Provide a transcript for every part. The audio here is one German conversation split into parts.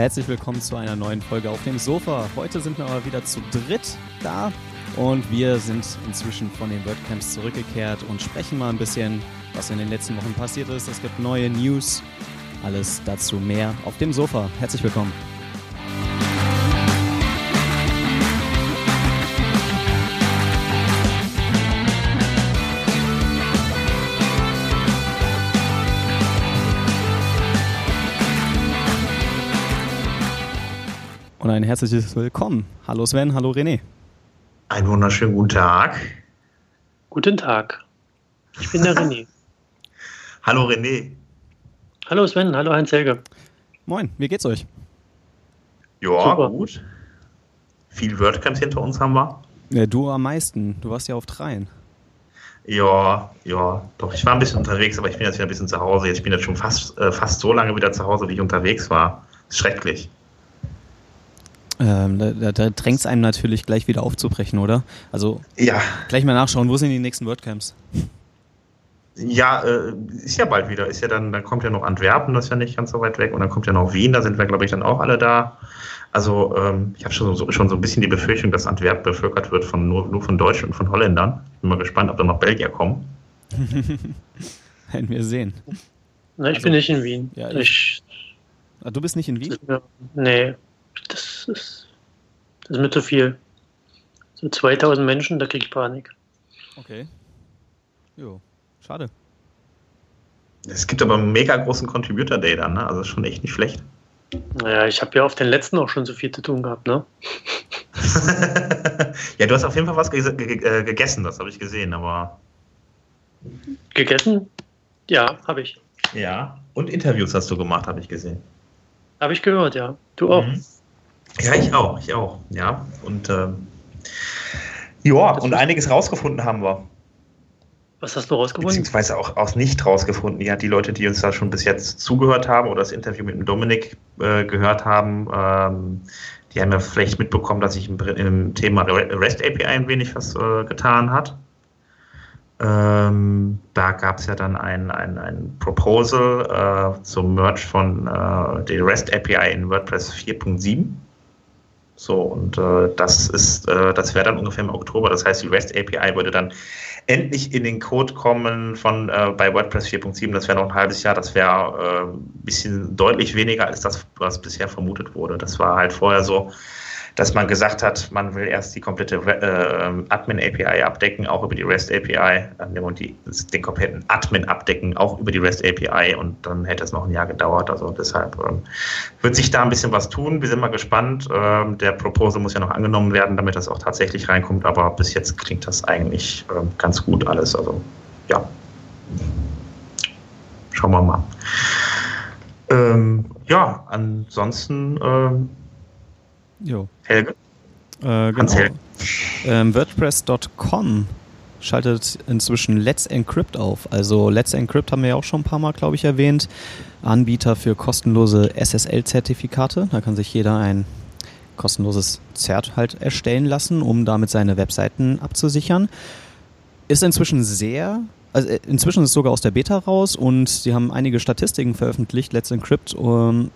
Herzlich willkommen zu einer neuen Folge auf dem Sofa. Heute sind wir aber wieder zu dritt da und wir sind inzwischen von den WordCamps zurückgekehrt und sprechen mal ein bisschen, was in den letzten Wochen passiert ist. Es gibt neue News, alles dazu mehr auf dem Sofa. Herzlich willkommen. Und ein herzliches Willkommen. Hallo Sven, hallo René. Einen wunderschönen guten Tag. Guten Tag. Ich bin der René. hallo René. Hallo Sven, hallo Heinz-Helge. Moin, wie geht's euch? Ja, Super. gut. Viel WordCamps hinter uns haben wir. Ja, du am meisten. Du warst ja auf dreien. Ja, ja, doch. Ich war ein bisschen unterwegs, aber ich bin jetzt wieder ein bisschen zu Hause. Ich bin jetzt schon fast, äh, fast so lange wieder zu Hause, wie ich unterwegs war. schrecklich. Ähm, da, da drängt es einem natürlich gleich wieder aufzubrechen, oder? Also ja. gleich mal nachschauen, wo sind die nächsten WordCamps? Ja, äh, ist ja bald wieder. Ist ja dann, dann kommt ja noch Antwerpen, das ist ja nicht ganz so weit weg, und dann kommt ja noch Wien, da sind wir, glaube ich, dann auch alle da. Also ähm, ich habe schon so, schon so ein bisschen die Befürchtung, dass Antwerpen bevölkert wird von nur, nur von Deutschen und von Holländern. Bin mal gespannt, ob da noch Belgier kommen. Werden wir sehen. Na, ich also, bin nicht in Wien. Ja, ich, ah, du bist nicht in Wien? Nee, das ist, das ist mir zu viel. So 2000 Menschen, da kriege ich Panik. Okay. Jo, schade. Es gibt aber einen mega großen Contributor Day dann, ne? Also schon echt nicht schlecht. Naja, ich habe ja auf den letzten auch schon so viel zu tun gehabt, ne? ja, du hast auf jeden Fall was ge ge äh, gegessen, das habe ich gesehen, aber. Gegessen? Ja, habe ich. Ja, und Interviews hast du gemacht, habe ich gesehen. Habe ich gehört, ja. Du auch. Mhm. Ja, ich auch, ich auch, ja. Und ähm, ja, und einiges rausgefunden haben wir. Was hast du rausgefunden? Beziehungsweise auch, auch nicht rausgefunden. Ja, die Leute, die uns da schon bis jetzt zugehört haben oder das Interview mit dem Dominik äh, gehört haben, ähm, die haben ja vielleicht mitbekommen, dass sich im, im Thema REST API ein wenig was äh, getan hat. Ähm, da gab es ja dann ein, ein, ein Proposal äh, zum Merge von äh, der REST API in WordPress 4.7. So, und äh, das ist, äh, das wäre dann ungefähr im Oktober. Das heißt, die REST API würde dann endlich in den Code kommen von äh, bei WordPress 4.7. Das wäre noch ein halbes Jahr. Das wäre äh, ein bisschen deutlich weniger als das, was bisher vermutet wurde. Das war halt vorher so, dass man gesagt hat, man will erst die komplette äh, Admin-API abdecken, auch über die REST-API, äh, und die, den kompletten Admin abdecken, auch über die REST-API und dann hätte es noch ein Jahr gedauert. Also deshalb ähm, wird sich da ein bisschen was tun. Wir sind mal gespannt. Ähm, der Proposal muss ja noch angenommen werden, damit das auch tatsächlich reinkommt, aber bis jetzt klingt das eigentlich ähm, ganz gut alles. Also ja. Schauen wir mal. Ähm, ja, ansonsten ähm, Jo. Helge? Äh, genau. Helge. Ähm, WordPress.com schaltet inzwischen Let's Encrypt auf. Also Let's Encrypt haben wir ja auch schon ein paar Mal, glaube ich, erwähnt. Anbieter für kostenlose SSL-Zertifikate. Da kann sich jeder ein kostenloses Zert halt erstellen lassen, um damit seine Webseiten abzusichern. Ist inzwischen sehr, also äh, inzwischen ist es sogar aus der Beta raus und sie haben einige Statistiken veröffentlicht, Let's Encrypt, um,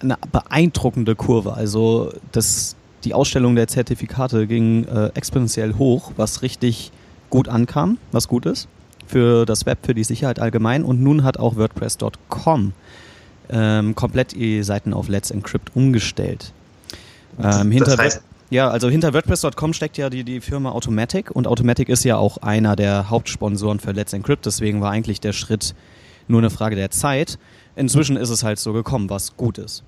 eine beeindruckende Kurve. Also das, die Ausstellung der Zertifikate ging äh, exponentiell hoch, was richtig gut ankam, was gut ist für das Web, für die Sicherheit allgemein. Und nun hat auch WordPress.com ähm, komplett die Seiten auf Let's Encrypt umgestellt. Ähm, hinter, das heißt, ja, also hinter WordPress.com steckt ja die, die Firma Automatic und Automatic ist ja auch einer der Hauptsponsoren für Let's Encrypt. Deswegen war eigentlich der Schritt nur eine Frage der Zeit. Inzwischen ist es halt so gekommen, was gut ist.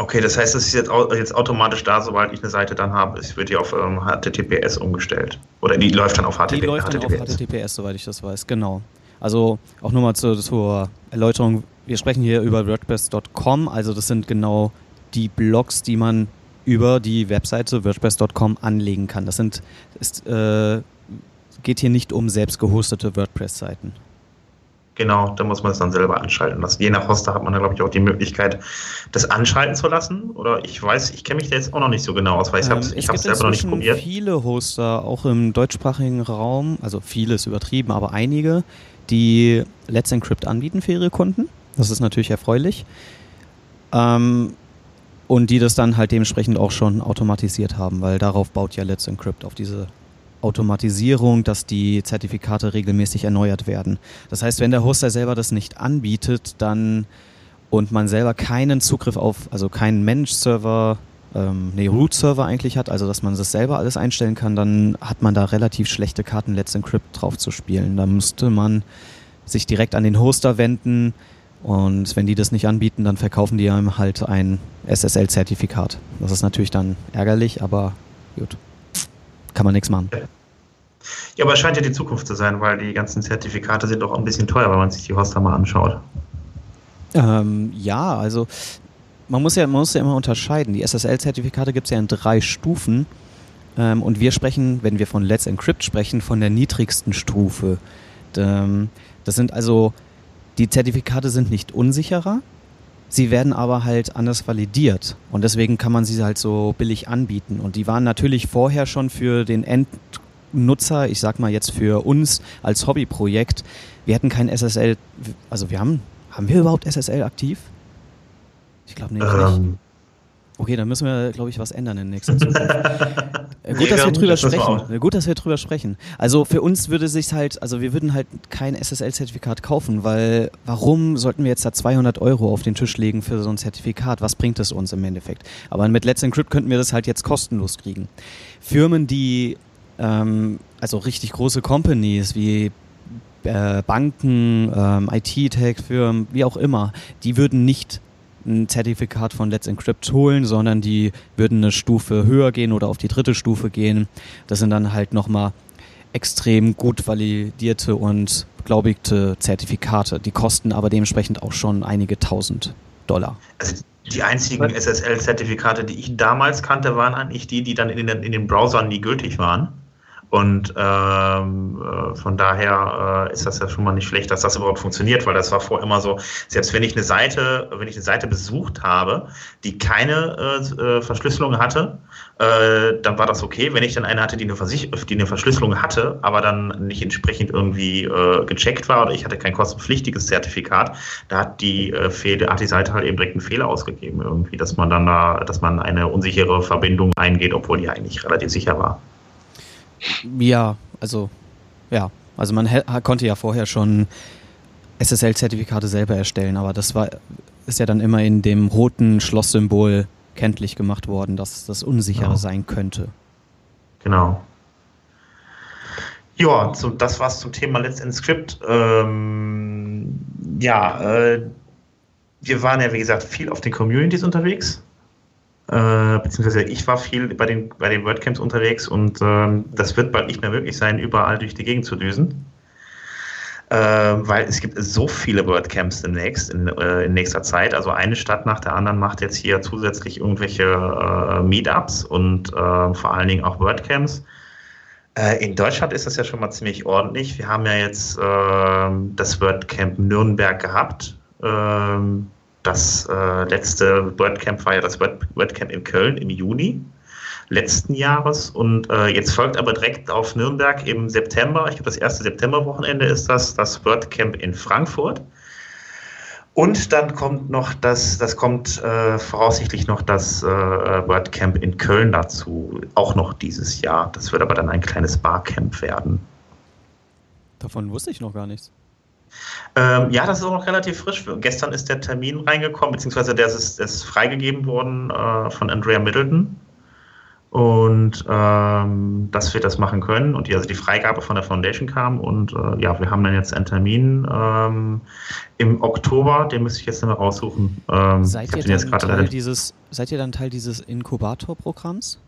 Okay, das heißt, es ist jetzt, jetzt automatisch da, sobald ich eine Seite dann habe. Es wird die auf ähm, HTTPS umgestellt. Oder die läuft dann auf HTTPS. Die läuft dann HTTPS. auf HTTPS, soweit ich das weiß, genau. Also auch nur mal zu, zur Erläuterung. Wir sprechen hier über WordPress.com. Also das sind genau die Blogs, die man über die Webseite WordPress.com anlegen kann. Das sind, ist, äh, geht hier nicht um selbst gehostete WordPress-Seiten. Genau, da muss man es dann selber anschalten lassen. Je nach Hoster hat man da, glaube ich, auch die Möglichkeit, das anschalten zu lassen. Oder ich weiß, ich kenne mich da jetzt auch noch nicht so genau aus, weil ich habe es ähm, selber noch nicht probiert. Es gibt viele Hoster, auch im deutschsprachigen Raum, also vieles übertrieben, aber einige, die Let's Encrypt anbieten für ihre Kunden. Das ist natürlich erfreulich. Ähm, Und die das dann halt dementsprechend auch schon automatisiert haben, weil darauf baut ja Let's Encrypt, auf diese Automatisierung, dass die Zertifikate regelmäßig erneuert werden. Das heißt, wenn der Hoster selber das nicht anbietet, dann und man selber keinen Zugriff auf, also keinen Managed-Server, ähm, nee, Root-Server eigentlich hat, also dass man das selber alles einstellen kann, dann hat man da relativ schlechte Karten Let's Encrypt drauf zu spielen. Da müsste man sich direkt an den Hoster wenden und wenn die das nicht anbieten, dann verkaufen die einem halt ein SSL-Zertifikat. Das ist natürlich dann ärgerlich, aber gut, kann man nichts machen. Ja, aber es scheint ja die Zukunft zu sein, weil die ganzen Zertifikate sind doch auch ein bisschen teuer, wenn man sich die Hoster mal anschaut. Ähm, ja, also man muss ja, man muss ja immer unterscheiden. Die SSL-Zertifikate gibt es ja in drei Stufen. Ähm, und wir sprechen, wenn wir von Let's Encrypt sprechen, von der niedrigsten Stufe. Ähm, das sind also, die Zertifikate sind nicht unsicherer, sie werden aber halt anders validiert. Und deswegen kann man sie halt so billig anbieten. Und die waren natürlich vorher schon für den Endnutzer, ich sag mal jetzt für uns als Hobbyprojekt, wir hätten kein SSL, also wir haben haben wir überhaupt SSL aktiv? Ich glaube nicht. Ähm. Okay, dann müssen wir, glaube ich, was ändern in nächster Zukunft. Gut, dass wir drüber sprechen. Gut, dass wir drüber sprechen. Also für uns würde sich halt, also wir würden halt kein SSL-Zertifikat kaufen, weil warum sollten wir jetzt da 200 Euro auf den Tisch legen für so ein Zertifikat? Was bringt es uns im Endeffekt? Aber mit Let's Encrypt könnten wir das halt jetzt kostenlos kriegen. Firmen, die ähm, also richtig große Companies wie äh, Banken, ähm, IT-Tech-Firmen, wie auch immer, die würden nicht ein Zertifikat von Let's Encrypt holen, sondern die würden eine Stufe höher gehen oder auf die dritte Stufe gehen. Das sind dann halt nochmal extrem gut validierte und glaubigte Zertifikate. Die kosten aber dementsprechend auch schon einige tausend Dollar. Also die einzigen SSL-Zertifikate, die ich damals kannte, waren eigentlich die, die dann in den, in den Browsern nie gültig waren. Und ähm, äh, von daher äh, ist das ja schon mal nicht schlecht, dass das überhaupt funktioniert, weil das war vorher immer so, selbst wenn ich eine Seite, wenn ich eine Seite besucht habe, die keine äh, äh Verschlüsselung hatte, äh, dann war das okay. Wenn ich dann eine hatte, die eine, Versich die eine Verschlüsselung hatte, aber dann nicht entsprechend irgendwie gecheckt war oder ich hatte kein kostenpflichtiges Zertifikat, da hat die Fehler, hat die Seite halt eben direkt einen Fehler ausgegeben irgendwie, dass man dann da, dass man eine unsichere Verbindung eingeht, obwohl die eigentlich relativ sicher war. Ja, also ja, also man konnte ja vorher schon SSL-Zertifikate selber erstellen, aber das war ist ja dann immer in dem roten Schlosssymbol kenntlich gemacht worden, dass das unsicherer genau. sein könnte. Genau. Ja, so, das war's zum Thema Let's Encrypt. Ähm, ja, äh, wir waren ja, wie gesagt, viel auf den Communities unterwegs. Äh, beziehungsweise ich war viel bei den, bei den WordCamps unterwegs und ähm, das wird bald nicht mehr möglich sein, überall durch die Gegend zu düsen. Äh, weil es gibt so viele WordCamps demnächst, in, äh, in nächster Zeit. Also eine Stadt nach der anderen macht jetzt hier zusätzlich irgendwelche äh, Meetups und äh, vor allen Dingen auch WordCamps. Äh, in Deutschland ist das ja schon mal ziemlich ordentlich. Wir haben ja jetzt ähm, das WordCamp Nürnberg gehabt. Ähm, das äh, letzte WordCamp war ja das WordCamp in Köln im Juni letzten Jahres und äh, jetzt folgt aber direkt auf Nürnberg im September, ich glaube das erste Septemberwochenende ist das, das WordCamp in Frankfurt. Und dann kommt noch das, das kommt äh, voraussichtlich noch das äh, WordCamp in Köln dazu, auch noch dieses Jahr. Das wird aber dann ein kleines Barcamp werden. Davon wusste ich noch gar nichts. Ähm, ja, das ist auch noch relativ frisch. Gestern ist der Termin reingekommen, beziehungsweise der ist, der ist freigegeben worden äh, von Andrea Middleton. Und ähm, dass wir das machen können und die, also die Freigabe von der Foundation kam. Und äh, ja, wir haben dann jetzt einen Termin ähm, im Oktober, den müsste ich jetzt mal raussuchen. Ähm, seid, ihr dann Teil dieses, seid ihr dann Teil dieses Inkubator-Programms?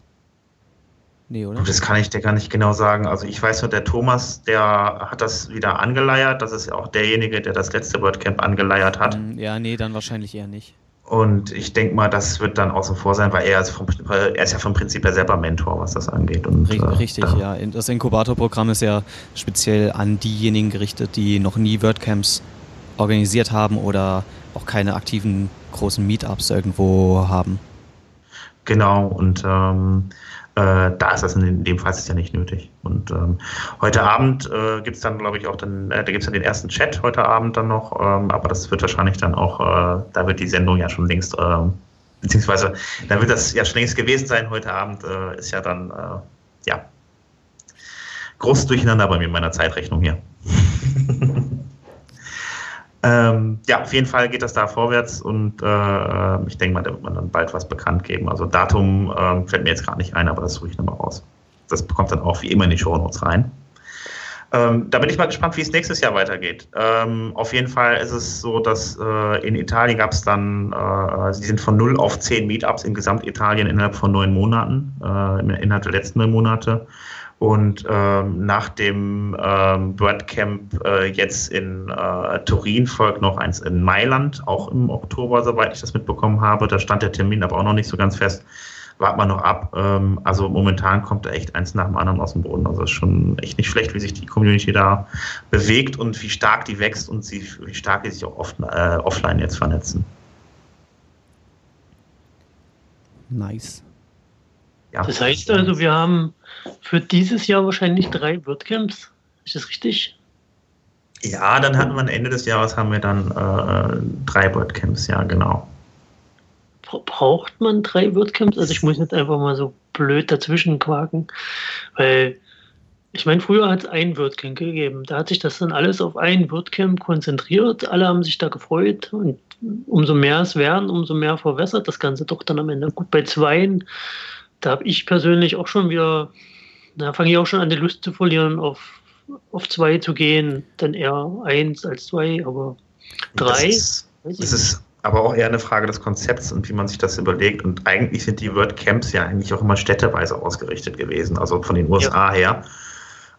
Nee, oder? Das kann ich dir gar nicht genau sagen. Also ich weiß nur, der Thomas, der hat das wieder angeleiert. Das ist ja auch derjenige, der das letzte WordCamp angeleiert hat. Hm, ja, nee, dann wahrscheinlich eher nicht. Und ich denke mal, das wird dann außen vor sein, weil er ist, vom, er ist ja vom Prinzip her selber Mentor, was das angeht. Und, Richtig, äh, ja. Das Inkubator-Programm ist ja speziell an diejenigen gerichtet, die noch nie WordCamps organisiert haben oder auch keine aktiven großen Meetups irgendwo haben. Genau, und ähm, äh, da ist das in dem Fall ist ja nicht nötig. Und ähm, heute Abend äh, gibt es dann, glaube ich, auch dann, äh, da gibt es dann den ersten Chat heute Abend dann noch, ähm, aber das wird wahrscheinlich dann auch, äh, da wird die Sendung ja schon längst ähm, beziehungsweise dann wird das ja schon längst gewesen sein heute Abend, äh, ist ja dann, äh, ja, großes Durcheinander bei mir in meiner Zeitrechnung hier. ähm, ja, auf jeden Fall geht das da vorwärts und äh, ich denke mal, da wird man dann bald was bekannt geben. Also Datum äh, fällt mir jetzt gerade nicht ein, aber das suche ich nochmal raus. Das bekommt dann auch wie immer in die Show Notes rein. Ähm, da bin ich mal gespannt, wie es nächstes Jahr weitergeht. Ähm, auf jeden Fall ist es so, dass äh, in Italien gab es dann, äh, sie sind von 0 auf 10 Meetups in Gesamtitalien innerhalb von neun Monaten, äh, innerhalb der letzten neun Monate. Und ähm, nach dem ähm, WordCamp äh, jetzt in äh, Turin folgt noch eins in Mailand, auch im Oktober, soweit ich das mitbekommen habe. Da stand der Termin aber auch noch nicht so ganz fest. Warten wir noch ab. Ähm, also momentan kommt da echt eins nach dem anderen aus dem Boden. Also es ist schon echt nicht schlecht, wie sich die Community da bewegt und wie stark die wächst und sie, wie stark die sich auch oft, äh, offline jetzt vernetzen. Nice. Ja. Das heißt also, wir haben für dieses Jahr wahrscheinlich drei WordCamps. Ist das richtig? Ja, dann hatten wir Ende des Jahres haben wir dann äh, drei WordCamps, ja, genau. Braucht man drei WordCamps? Also ich muss jetzt einfach mal so blöd dazwischen quaken, weil ich meine, früher hat es ein WordCamp gegeben. Da hat sich das dann alles auf ein WordCamp konzentriert. Alle haben sich da gefreut und umso mehr es werden, umso mehr verwässert das Ganze doch dann am Ende. Gut, bei zweien da habe ich persönlich auch schon wieder, da fange ich auch schon an, die Lust zu verlieren, auf, auf zwei zu gehen. Dann eher eins als zwei, aber drei. Das ist, das ist aber auch eher eine Frage des Konzepts und wie man sich das überlegt. Und eigentlich sind die WordCamps ja eigentlich auch immer städteweise ausgerichtet gewesen, also von den USA ja. her.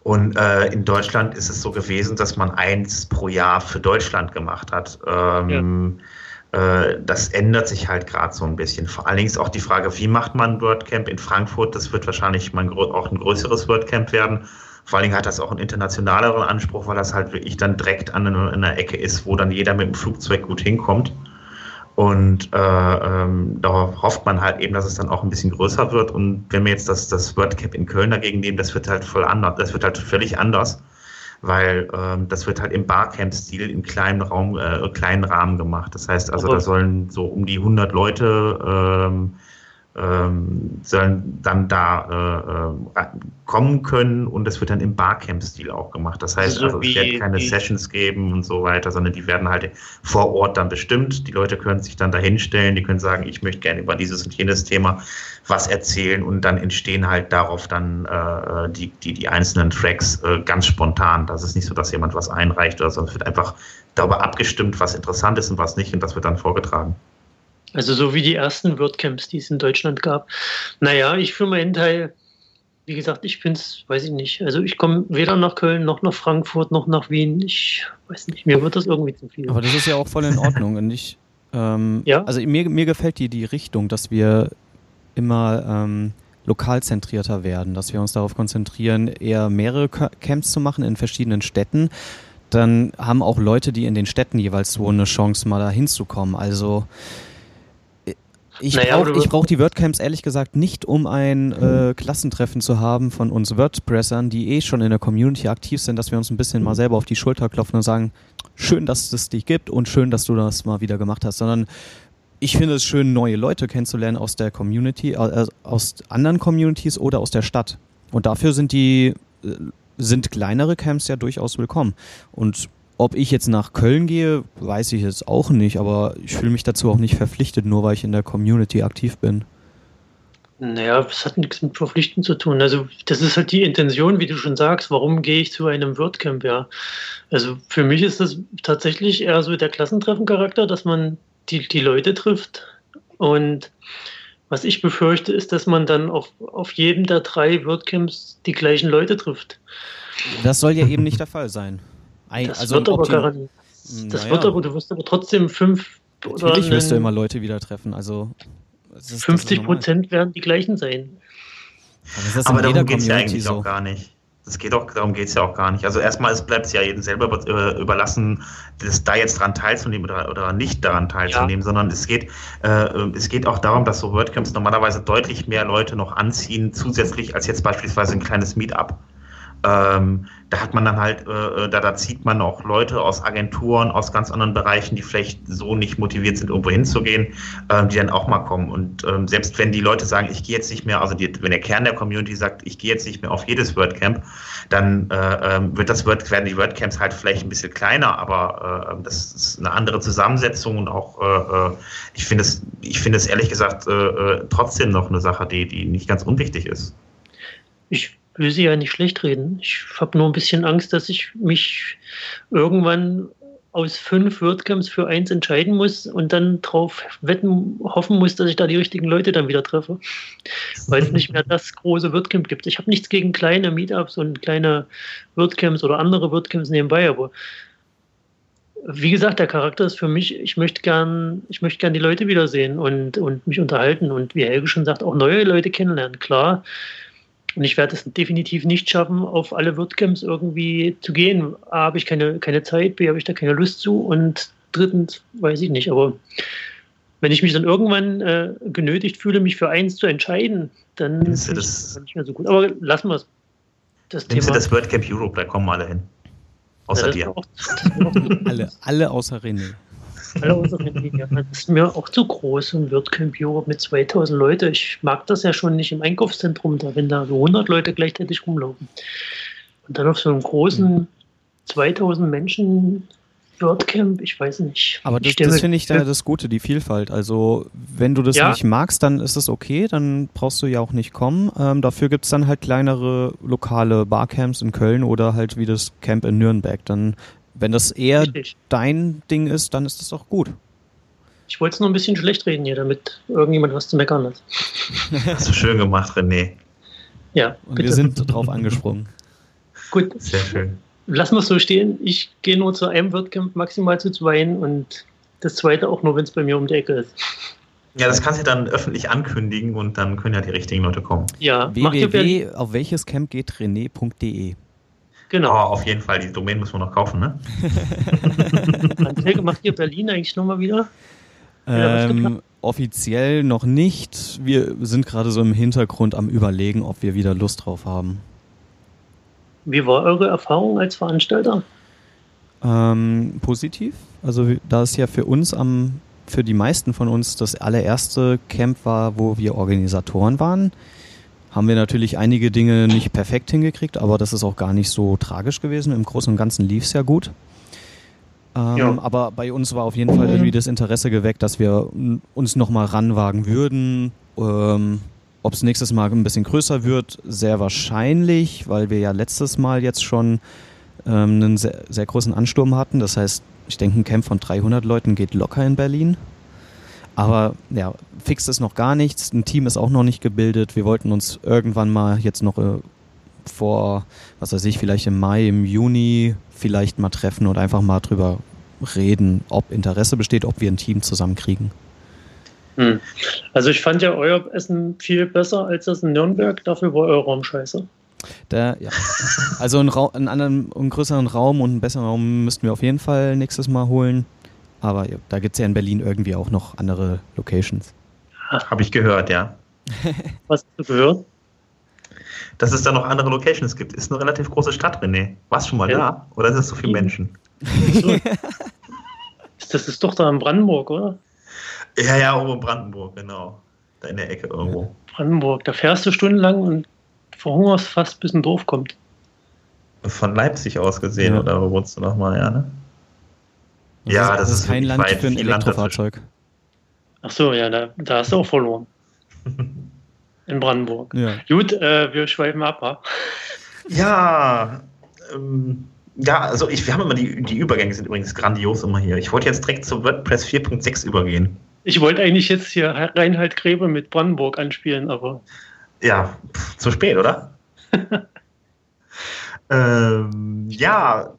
Und äh, in Deutschland ist es so gewesen, dass man eins pro Jahr für Deutschland gemacht hat. Ähm, ja das ändert sich halt gerade so ein bisschen. Vor allen Dingen auch die Frage, wie macht man ein WordCamp in Frankfurt? Das wird wahrscheinlich auch ein größeres WordCamp werden. Vor allen Dingen hat das auch einen internationaleren Anspruch, weil das halt wirklich dann direkt an einer Ecke ist, wo dann jeder mit dem Flugzeug gut hinkommt. Und äh, ähm, darauf hofft man halt eben, dass es dann auch ein bisschen größer wird. Und wenn wir jetzt das, das WordCamp in Köln dagegen nehmen, das wird halt voll anders, das wird halt völlig anders weil ähm, das wird halt im Barcamp-Stil im kleinen Raum, äh, kleinen Rahmen gemacht. Das heißt also, da sollen so um die 100 Leute ähm, ähm, sollen dann da äh, äh, kommen können und das wird dann im Barcamp-Stil auch gemacht. Das heißt, so also, es wird keine Sessions geben und so weiter, sondern die werden halt vor Ort dann bestimmt. Die Leute können sich dann da hinstellen, die können sagen, ich möchte gerne über dieses und jenes Thema was erzählen und dann entstehen halt darauf dann äh, die, die, die einzelnen Tracks äh, ganz spontan. Das ist nicht so, dass jemand was einreicht oder so, es wird einfach darüber abgestimmt, was interessant ist und was nicht und das wird dann vorgetragen. Also so wie die ersten WordCamps, die es in Deutschland gab. Naja, ich für meinen Teil, wie gesagt, ich finde es, weiß ich nicht. Also ich komme weder nach Köln noch nach Frankfurt noch nach Wien. Ich weiß nicht, mir wird das irgendwie zu viel. Aber das ist ja auch voll in Ordnung. und ich, ähm, ja? Also mir, mir gefällt die, die Richtung, dass wir immer ähm, lokal zentrierter werden, dass wir uns darauf konzentrieren, eher mehrere Camps zu machen in verschiedenen Städten. Dann haben auch Leute, die in den Städten jeweils wohnen, eine Chance, mal da hinzukommen. Also ich naja, brauche brauch die WordCamps ehrlich gesagt nicht, um ein äh, Klassentreffen zu haben von uns WordPressern, die eh schon in der Community aktiv sind, dass wir uns ein bisschen mal selber auf die Schulter klopfen und sagen, schön, dass es dich gibt und schön, dass du das mal wieder gemacht hast, sondern ich finde es schön, neue Leute kennenzulernen aus der Community, äh, aus anderen Communities oder aus der Stadt. Und dafür sind die, äh, sind kleinere Camps ja durchaus willkommen. Und ob ich jetzt nach Köln gehe, weiß ich jetzt auch nicht, aber ich fühle mich dazu auch nicht verpflichtet, nur weil ich in der Community aktiv bin. Naja, das hat nichts mit Verpflichten zu tun. Also, das ist halt die Intention, wie du schon sagst. Warum gehe ich zu einem WordCamp? Ja, also für mich ist das tatsächlich eher so der Klassentreffen-Charakter, dass man die, die Leute trifft. Und was ich befürchte, ist, dass man dann auf, auf jedem der drei WordCamps die gleichen Leute trifft. Das soll ja eben nicht der Fall sein. Ein, das also wird aber garantiert. Das naja. wird aber, du wirst aber trotzdem fünf Natürlich wirst du immer Leute wieder treffen. Also 50 Prozent werden die gleichen sein. Aber, aber darum geht es ja eigentlich so. auch gar nicht. Das geht auch, darum geht es ja auch gar nicht. Also erstmal bleibt es ja jedem selber überlassen, das da jetzt dran teilzunehmen oder, oder nicht daran teilzunehmen, ja. sondern es geht, äh, es geht auch darum, dass so WordCamps normalerweise deutlich mehr Leute noch anziehen, zusätzlich als jetzt beispielsweise ein kleines Meetup. Ähm, da hat man dann halt, äh, äh, da, da zieht man auch Leute aus Agenturen, aus ganz anderen Bereichen, die vielleicht so nicht motiviert sind, irgendwo hinzugehen, ähm, die dann auch mal kommen. Und ähm, selbst wenn die Leute sagen, ich gehe jetzt nicht mehr, also die, wenn der Kern der Community sagt, ich gehe jetzt nicht mehr auf jedes WordCamp, dann äh, ähm, wird das Word, werden die WordCamps halt vielleicht ein bisschen kleiner, aber äh, das ist eine andere Zusammensetzung und auch, äh, äh ich finde es, ich finde es ehrlich gesagt trotzdem noch eine Sache, die, die nicht ganz unwichtig ist. Ich will sie ja nicht schlecht reden. Ich habe nur ein bisschen Angst, dass ich mich irgendwann aus fünf WordCamps für eins entscheiden muss und dann drauf wetten, hoffen muss, dass ich da die richtigen Leute dann wieder treffe, weil es nicht mehr das große WordCamp gibt. Ich habe nichts gegen kleine Meetups und kleine WordCamps oder andere WordCamps nebenbei, aber wie gesagt, der Charakter ist für mich, ich möchte gern, ich möchte gern die Leute wiedersehen und, und mich unterhalten und wie Helge schon sagt, auch neue Leute kennenlernen. Klar, und ich werde es definitiv nicht schaffen, auf alle WordCamps irgendwie zu gehen. A, habe ich keine, keine Zeit, B, habe ich da keine Lust zu und drittens weiß ich nicht. Aber wenn ich mich dann irgendwann äh, genötigt fühle, mich für eins zu entscheiden, dann ist das nicht mehr so gut. Aber lassen wir es. Das Thema. du das WordCamp Europe, da kommen alle hin. Außer ja, dir. Auch, alle, alle außer René. Alle unsere Linie. Das ist mir auch zu groß, ein WordCamp Europe mit 2000 Leuten. Ich mag das ja schon nicht im Einkaufszentrum, da wenn da so 100 Leute gleichzeitig rumlaufen. Und dann auf so einem großen 2000 Menschen WordCamp, ich weiß nicht. Aber das, das finde ich da das Gute, die Vielfalt. Also wenn du das ja. nicht magst, dann ist es okay, dann brauchst du ja auch nicht kommen. Ähm, dafür gibt es dann halt kleinere lokale Barcamps in Köln oder halt wie das Camp in Nürnberg. Dann wenn das eher Richtig. dein Ding ist, dann ist das auch gut. Ich wollte es nur ein bisschen schlecht reden hier, damit irgendjemand was zu meckern hat. Hast du schön gemacht, René. Ja. Und bitte. wir sind drauf angesprungen. Gut. Sehr schön. Lassen wir es so stehen. Ich gehe nur zu einem WordCamp, maximal zu zwei und das zweite auch nur, wenn es bei mir um die Ecke ist. Ja, das kannst du dann öffentlich ankündigen und dann können ja die richtigen Leute kommen. Ja, www. auf welches Camp geht rené.de Genau. Oh, auf jeden Fall, die Domain müssen wir noch kaufen, ne? Helge, macht ihr Berlin eigentlich nochmal wieder? Ähm, offiziell noch nicht. Wir sind gerade so im Hintergrund am Überlegen, ob wir wieder Lust drauf haben. Wie war eure Erfahrung als Veranstalter? Ähm, positiv. Also da es ja für uns am, für die meisten von uns das allererste Camp war, wo wir Organisatoren waren, haben wir natürlich einige Dinge nicht perfekt hingekriegt, aber das ist auch gar nicht so tragisch gewesen. Im Großen und Ganzen lief es ja gut. Ähm, ja. Aber bei uns war auf jeden Fall irgendwie das Interesse geweckt, dass wir uns nochmal ranwagen würden. Ähm, Ob es nächstes Mal ein bisschen größer wird, sehr wahrscheinlich, weil wir ja letztes Mal jetzt schon ähm, einen sehr, sehr großen Ansturm hatten. Das heißt, ich denke, ein Camp von 300 Leuten geht locker in Berlin. Aber ja, fix ist noch gar nichts. Ein Team ist auch noch nicht gebildet. Wir wollten uns irgendwann mal jetzt noch äh, vor, was weiß ich, vielleicht im Mai, im Juni vielleicht mal treffen und einfach mal drüber reden, ob Interesse besteht, ob wir ein Team zusammenkriegen. Hm. Also ich fand ja euer Essen viel besser als das in Nürnberg, dafür war euer Raum scheiße. Der, ja. Also einen, Ra einen anderen, einen größeren Raum und einen besseren Raum müssten wir auf jeden Fall nächstes Mal holen. Aber ja, da gibt es ja in Berlin irgendwie auch noch andere Locations. Habe ich gehört, ja. Was hast du gehört? Dass es da noch andere Locations gibt. Ist eine relativ große Stadt, René. Warst du schon mal ja. da? Oder sind es so viele Menschen? das ist doch da in Brandenburg, oder? Ja, ja, irgendwo in Brandenburg, genau. Da in der Ecke irgendwo. Brandenburg, da fährst du stundenlang und verhungerst fast, bis ein Dorf kommt. Von Leipzig aus gesehen, ja. oder wo wohnst du nochmal, ja, ne? Das ja, ist, das ist kein Land für ein Elektrofahrzeug. Ach so, ja, da, da hast du auch verloren. In Brandenburg. Ja. Gut, äh, wir schweifen ab. Ha? Ja, ähm, ja, also ich, wir haben immer die, die Übergänge sind übrigens grandios immer hier. Ich wollte jetzt direkt zu WordPress 4.6 übergehen. Ich wollte eigentlich jetzt hier Reinhard Gräbe mit Brandenburg anspielen, aber. Ja, pff, zu spät, oder? ähm, ja,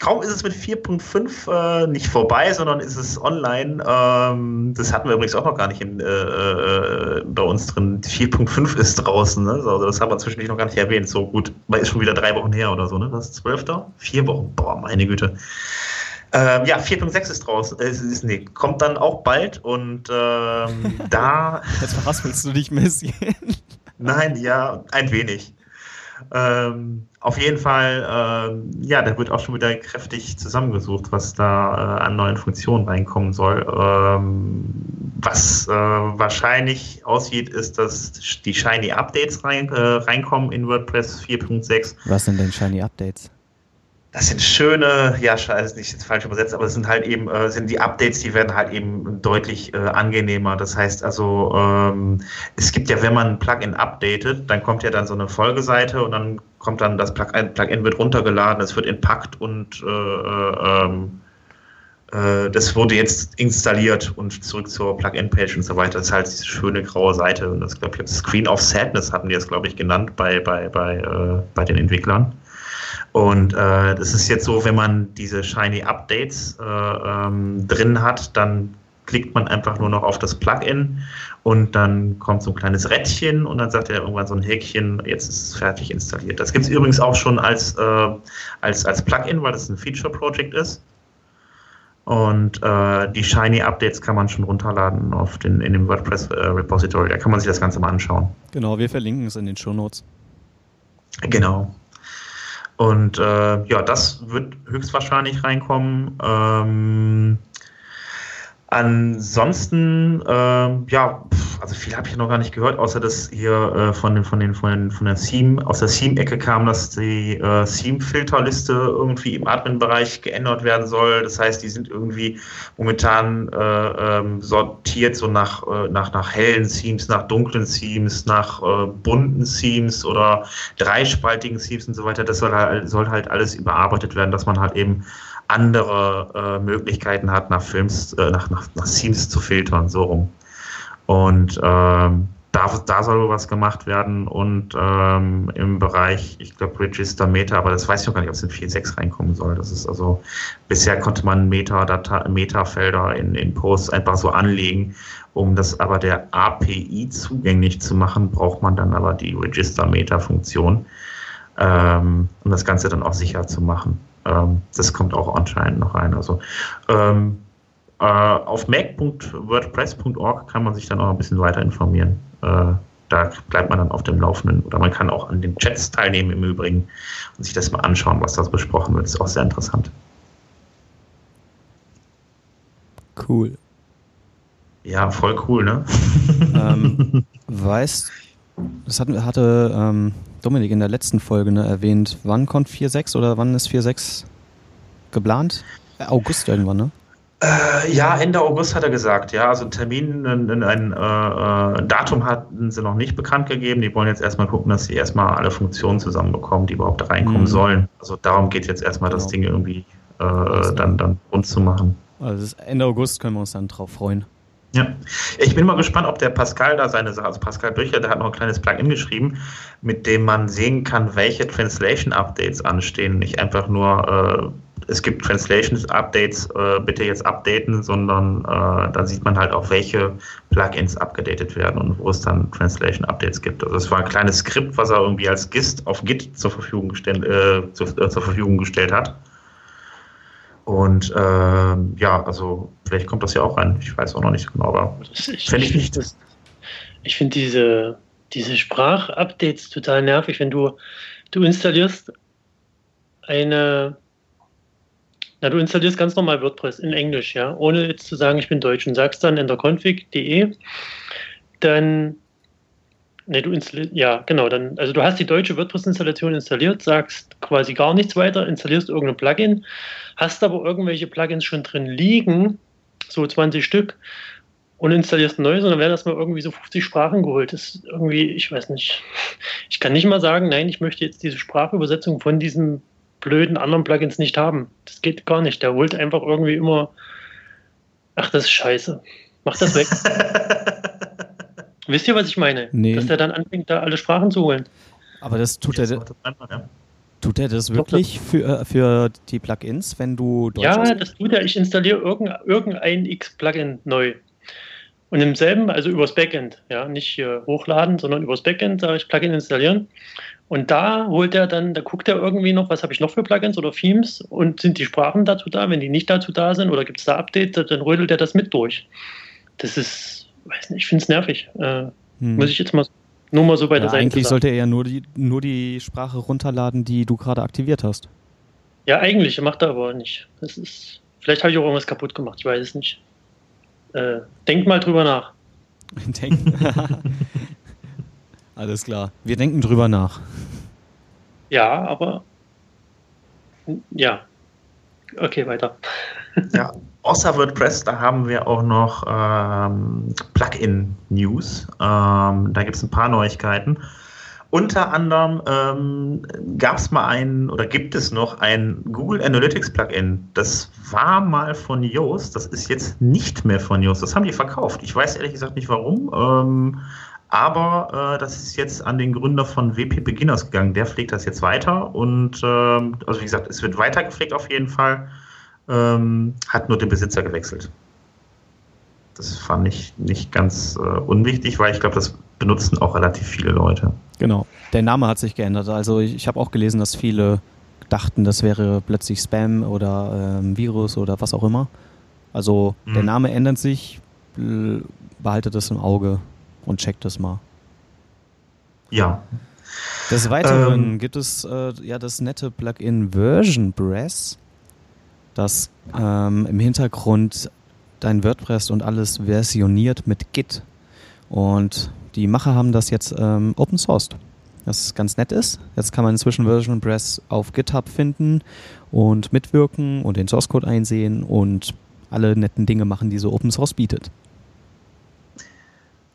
kaum ist es mit 4.5 äh, nicht vorbei, sondern ist es online. Ähm, das hatten wir übrigens auch noch gar nicht in, äh, äh bei uns drin. 4.5 ist draußen. Ne? Also das haben wir zwischendurch noch gar nicht erwähnt. So gut, ist schon wieder drei Wochen her oder so. Ne? Was ist 12. Vier Wochen. Boah, meine Güte. Ähm, ja, 4.6 ist draußen. Äh, ist, ist, nee, kommt dann auch bald und ähm, da. Jetzt verhaspelst du dich ein bisschen. Nein, ja, ein wenig. Ähm, auf jeden Fall, ähm, ja, da wird auch schon wieder kräftig zusammengesucht, was da äh, an neuen Funktionen reinkommen soll. Ähm, was äh, wahrscheinlich aussieht, ist, dass die Shiny Updates rein, äh, reinkommen in WordPress 4.6. Was sind denn Shiny Updates? Das sind schöne, ja, scheiße, nicht jetzt falsch übersetzt, aber es sind halt eben, äh, sind die Updates, die werden halt eben deutlich äh, angenehmer. Das heißt also, ähm, es gibt ja, wenn man ein Plugin updatet, dann kommt ja dann so eine Folgeseite und dann kommt dann das Plugin, Plugin wird runtergeladen, es wird entpackt und äh, äh ähm, äh, das wurde jetzt installiert und zurück zur Plugin-Page und so weiter. Das ist halt diese schöne graue Seite. Und das glaube ich, Screen of Sadness hatten die es, glaube ich, genannt bei, bei, bei, äh, bei den Entwicklern. Und äh, das ist jetzt so, wenn man diese Shiny Updates äh, ähm, drin hat, dann klickt man einfach nur noch auf das Plugin und dann kommt so ein kleines Rädchen und dann sagt er irgendwann so ein Häkchen, jetzt ist es fertig installiert. Das gibt es übrigens auch schon als, äh, als, als Plugin, weil das ein Feature-Project ist. Und äh, die Shiny Updates kann man schon runterladen auf den, in dem WordPress äh, Repository. Da kann man sich das Ganze mal anschauen. Genau, wir verlinken es in den Show Notes. Genau. Und äh, ja, das wird höchstwahrscheinlich reinkommen. Ähm, ansonsten, äh, ja, also viel habe ich noch gar nicht gehört, außer dass hier äh, von den, von den, von den, von der Theme, aus der Theme-Ecke kam, dass die äh, Theme-Filterliste irgendwie im Admin-Bereich geändert werden soll. Das heißt, die sind irgendwie momentan äh, ähm, sortiert so nach, äh, nach, nach hellen Themes, nach dunklen Themes, nach äh, bunten Themes oder dreispaltigen Themes und so weiter. Das soll halt, soll halt alles überarbeitet werden, dass man halt eben andere äh, Möglichkeiten hat, nach Films, äh, nach, nach, nach Themes zu filtern, so rum. Und ähm, da, da soll was gemacht werden und ähm, im Bereich, ich glaube, Register Meta, aber das weiß ich noch gar nicht, ob es in 4.6 reinkommen soll. Das ist also, bisher konnte man Meta-Felder Meta in, in Posts einfach so anlegen. Um das aber der API zugänglich zu machen, braucht man dann aber die Register Meta-Funktion, ähm, um das Ganze dann auch sicher zu machen. Ähm, das kommt auch anscheinend noch rein. Also ähm, äh, auf mac.wordpress.org kann man sich dann auch ein bisschen weiter informieren. Äh, da bleibt man dann auf dem Laufenden. Oder man kann auch an den Chats teilnehmen im Übrigen und sich das mal anschauen, was da besprochen wird. Das ist auch sehr interessant. Cool. Ja, voll cool, ne? ähm, weißt, das hatte, hatte ähm, Dominik in der letzten Folge ne, erwähnt. Wann kommt 4.6 oder wann ist 4.6 geplant? August irgendwann, ne? Äh, ja, Ende August hat er gesagt. Ja, also Termin, ein, ein, äh, Datum hatten sie noch nicht bekannt gegeben. Die wollen jetzt erstmal gucken, dass sie erstmal alle Funktionen zusammenbekommen, die überhaupt reinkommen mhm. sollen. Also darum geht jetzt erstmal genau. das Ding irgendwie äh, dann, dann rund zu machen. Also Ende August können wir uns dann drauf freuen. Ja, ich bin mal gespannt, ob der Pascal da seine Sache, also Pascal Bücher, der hat noch ein kleines Plugin geschrieben, mit dem man sehen kann, welche Translation-Updates anstehen. Nicht einfach nur äh, es gibt Translations-Updates, äh, bitte jetzt updaten, sondern äh, dann sieht man halt auch, welche Plugins abgedatet werden und wo es dann Translation-Updates gibt. Also es war ein kleines Skript, was er irgendwie als GIST auf Git zur Verfügung, gestellt, äh, zu, äh, zur Verfügung gestellt hat. Und ähm, ja, also vielleicht kommt das ja auch rein. Ich weiß auch noch nicht genau, aber fände ich nicht. Das, ich finde diese, diese Sprachupdates total nervig, wenn du, du installierst eine na, du installierst ganz normal WordPress in Englisch, ja, ohne jetzt zu sagen, ich bin Deutsch und sagst dann in der config.de, dann, ne, du installierst, ja, genau, dann, also du hast die deutsche WordPress-Installation installiert, sagst quasi gar nichts weiter, installierst irgendein Plugin, hast aber irgendwelche Plugins schon drin liegen, so 20 Stück, und installierst ein neues und dann werden erstmal irgendwie so 50 Sprachen geholt. Das ist irgendwie, ich weiß nicht. Ich kann nicht mal sagen, nein, ich möchte jetzt diese Sprachübersetzung von diesem blöden anderen Plugins nicht haben. Das geht gar nicht. Der holt einfach irgendwie immer. Ach, das ist scheiße. Mach das weg. Wisst ihr, was ich meine? Nee. Dass der dann anfängt, da alle Sprachen zu holen. Aber das tut er. Tut er das wirklich für, äh, für die Plugins, wenn du Deutsch Ja, das tut er. Ich installiere irgendein, irgendein X-Plugin neu. Und im selben, also übers Backend, ja, nicht hier hochladen, sondern übers Backend sage ich Plugin installieren. Und da holt er dann, da guckt er irgendwie noch, was habe ich noch für Plugins oder Themes und sind die Sprachen dazu da? Wenn die nicht dazu da sind oder gibt es da Updates, dann rödelt er das mit durch. Das ist, weiß nicht, ich finde es nervig. Äh, hm. Muss ich jetzt mal Nur mal so bei ja, der Seite. Eigentlich sollte er ja nur die, nur die Sprache runterladen, die du gerade aktiviert hast. Ja, eigentlich, macht er aber nicht. Das ist, vielleicht habe ich auch irgendwas kaputt gemacht, ich weiß es nicht. Äh, denk mal drüber nach. Denken. Alles klar. Wir denken drüber nach. Ja, aber ja. Okay, weiter. Ja, außer WordPress, da haben wir auch noch ähm, Plugin-News. Ähm, da gibt es ein paar Neuigkeiten. Unter anderem ähm, gab es mal ein oder gibt es noch ein Google Analytics Plugin. Das war mal von Yoast, das ist jetzt nicht mehr von Yoast. Das haben die verkauft. Ich weiß ehrlich gesagt nicht warum. Ähm, aber äh, das ist jetzt an den Gründer von WP Beginners gegangen. Der pflegt das jetzt weiter und ähm, also wie gesagt, es wird weiter gepflegt auf jeden Fall. Ähm, hat nur den Besitzer gewechselt. Das fand ich nicht ganz äh, unwichtig, weil ich glaube, das benutzen auch relativ viele Leute. Genau. Der Name hat sich geändert. Also ich, ich habe auch gelesen, dass viele dachten, das wäre plötzlich Spam oder ähm, Virus oder was auch immer. Also mhm. der Name ändert sich, behaltet das im Auge und checkt das mal. Ja. Des Weiteren ähm, gibt es äh, ja das nette Plugin Version Press, das ähm, im Hintergrund dein WordPress und alles versioniert mit Git. Und die Macher haben das jetzt ähm, open sourced. Was ganz nett ist. Jetzt kann man inzwischen Version Press auf GitHub finden und mitwirken und den Source Code einsehen und alle netten Dinge machen, die so Open Source bietet.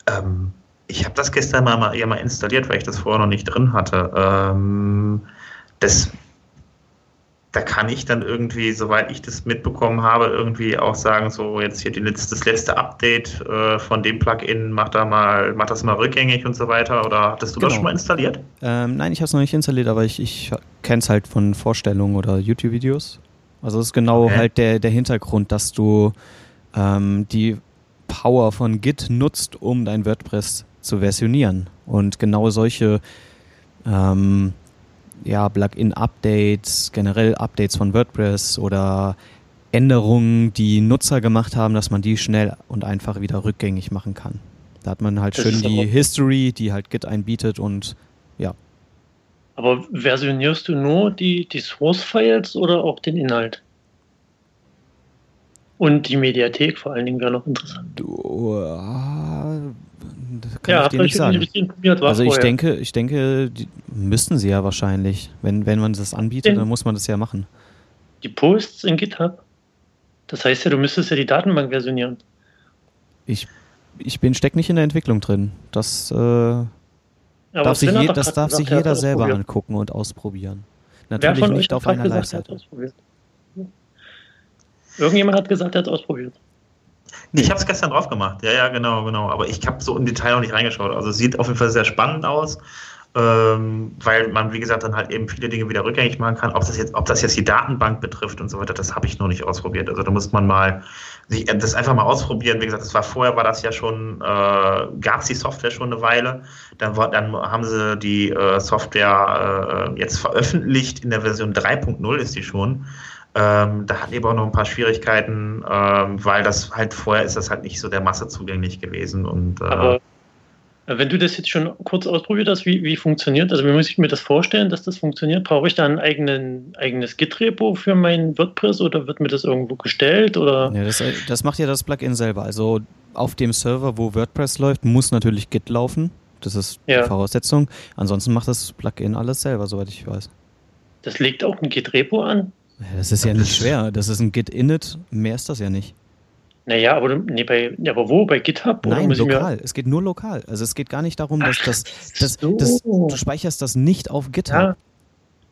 Ähm, ich habe das gestern mal, mal, ja mal installiert, weil ich das vorher noch nicht drin hatte. Ähm, das, da kann ich dann irgendwie, soweit ich das mitbekommen habe, irgendwie auch sagen, so jetzt hier die letzte, das letzte Update äh, von dem Plugin, mach da mal, mach das mal rückgängig und so weiter. Oder hattest du genau. das schon mal installiert? Ähm, nein, ich habe es noch nicht installiert, aber ich, ich kenne es halt von Vorstellungen oder YouTube-Videos. Also es ist genau okay. halt der, der Hintergrund, dass du ähm, die Power von Git nutzt, um dein WordPress zu versionieren. Und genau solche ähm, ja, Plugin-Updates, generell Updates von WordPress oder Änderungen, die Nutzer gemacht haben, dass man die schnell und einfach wieder rückgängig machen kann. Da hat man halt das schön die History, die halt Git einbietet und ja. Aber versionierst du nur die, die Source-Files oder auch den Inhalt? Und die Mediathek vor allen Dingen wäre noch interessant. Du, äh, kann ja, ich dir nicht sagen. also ich vorher. denke, ich denke, die müssten sie ja wahrscheinlich. Wenn, wenn man das anbietet, Den, dann muss man das ja machen. Die Posts in GitHub? Das heißt ja, du müsstest ja die Datenbank versionieren. Ich, ich bin steck nicht in der Entwicklung drin. Das, äh, darf sich, je, das darf sich jeder selber angucken und ausprobieren. Natürlich nicht auf einer Live-Seite. Irgendjemand hat gesagt, er hat es ausprobiert. Ich habe es gestern drauf gemacht. Ja, ja, genau, genau. Aber ich habe so im Detail noch nicht reingeschaut. Also es sieht auf jeden Fall sehr spannend aus, ähm, weil man, wie gesagt, dann halt eben viele Dinge wieder rückgängig machen kann. Ob das jetzt, ob das jetzt die Datenbank betrifft und so weiter, das habe ich noch nicht ausprobiert. Also da muss man mal sich das einfach mal ausprobieren. Wie gesagt, das war vorher war das ja schon, äh, gab es die Software schon eine Weile. Dann, dann haben sie die äh, Software äh, jetzt veröffentlicht. In der Version 3.0 ist die schon. Ähm, da hat eben auch noch ein paar Schwierigkeiten, ähm, weil das halt vorher ist das halt nicht so der Masse zugänglich gewesen. Und, äh, Aber äh, wenn du das jetzt schon kurz ausprobiert hast, wie, wie funktioniert, also wie muss ich mir das vorstellen, dass das funktioniert? Brauche ich da ein eigenen, eigenes Git-Repo für mein WordPress oder wird mir das irgendwo gestellt? Oder? Ja, das, das macht ja das Plugin selber. Also auf dem Server, wo WordPress läuft, muss natürlich Git laufen. Das ist ja. die Voraussetzung. Ansonsten macht das Plugin alles selber, soweit ich weiß. Das legt auch ein Git-Repo an? Das ist ja nicht schwer. Das ist ein Git-Init. Mehr ist das ja nicht. Naja, aber, nee, bei, aber wo? Bei GitHub? Nein, lokal. Es geht nur lokal. Also es geht gar nicht darum, dass, Ach, das, das, so. das, du speicherst das nicht auf GitHub. Ja.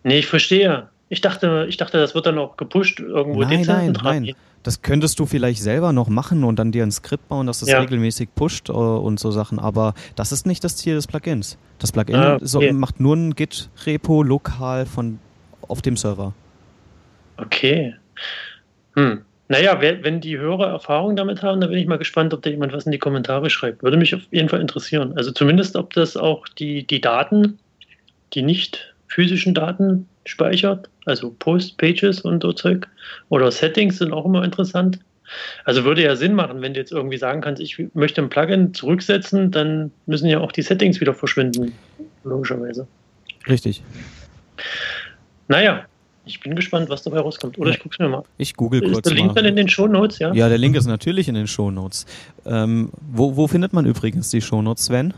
Nee, ich verstehe. Ich dachte, ich dachte, das wird dann auch gepusht irgendwo nein, nein, nein. Das könntest du vielleicht selber noch machen und dann dir ein Skript bauen, dass das ja. regelmäßig pusht uh, und so Sachen. Aber das ist nicht das Ziel des Plugins. Das Plugin ah, okay. macht nur ein Git-Repo lokal von, auf dem Server. Okay. Hm. Naja, wenn die Hörer Erfahrung damit haben, dann bin ich mal gespannt, ob da jemand was in die Kommentare schreibt. Würde mich auf jeden Fall interessieren. Also zumindest, ob das auch die, die Daten, die nicht physischen Daten speichert, also Post, Pages und so Zeug. Oder Settings sind auch immer interessant. Also würde ja Sinn machen, wenn du jetzt irgendwie sagen kannst, ich möchte ein Plugin zurücksetzen, dann müssen ja auch die Settings wieder verschwinden, logischerweise. Richtig. Naja, ich bin gespannt, was dabei rauskommt. Oder ja. ich gucke es mir mal. Ich google ist kurz. Ist der Link mal. dann in den Shownotes, ja? Ja, der Link ist natürlich in den Shownotes. Ähm, wo, wo findet man übrigens die Shownotes, Sven?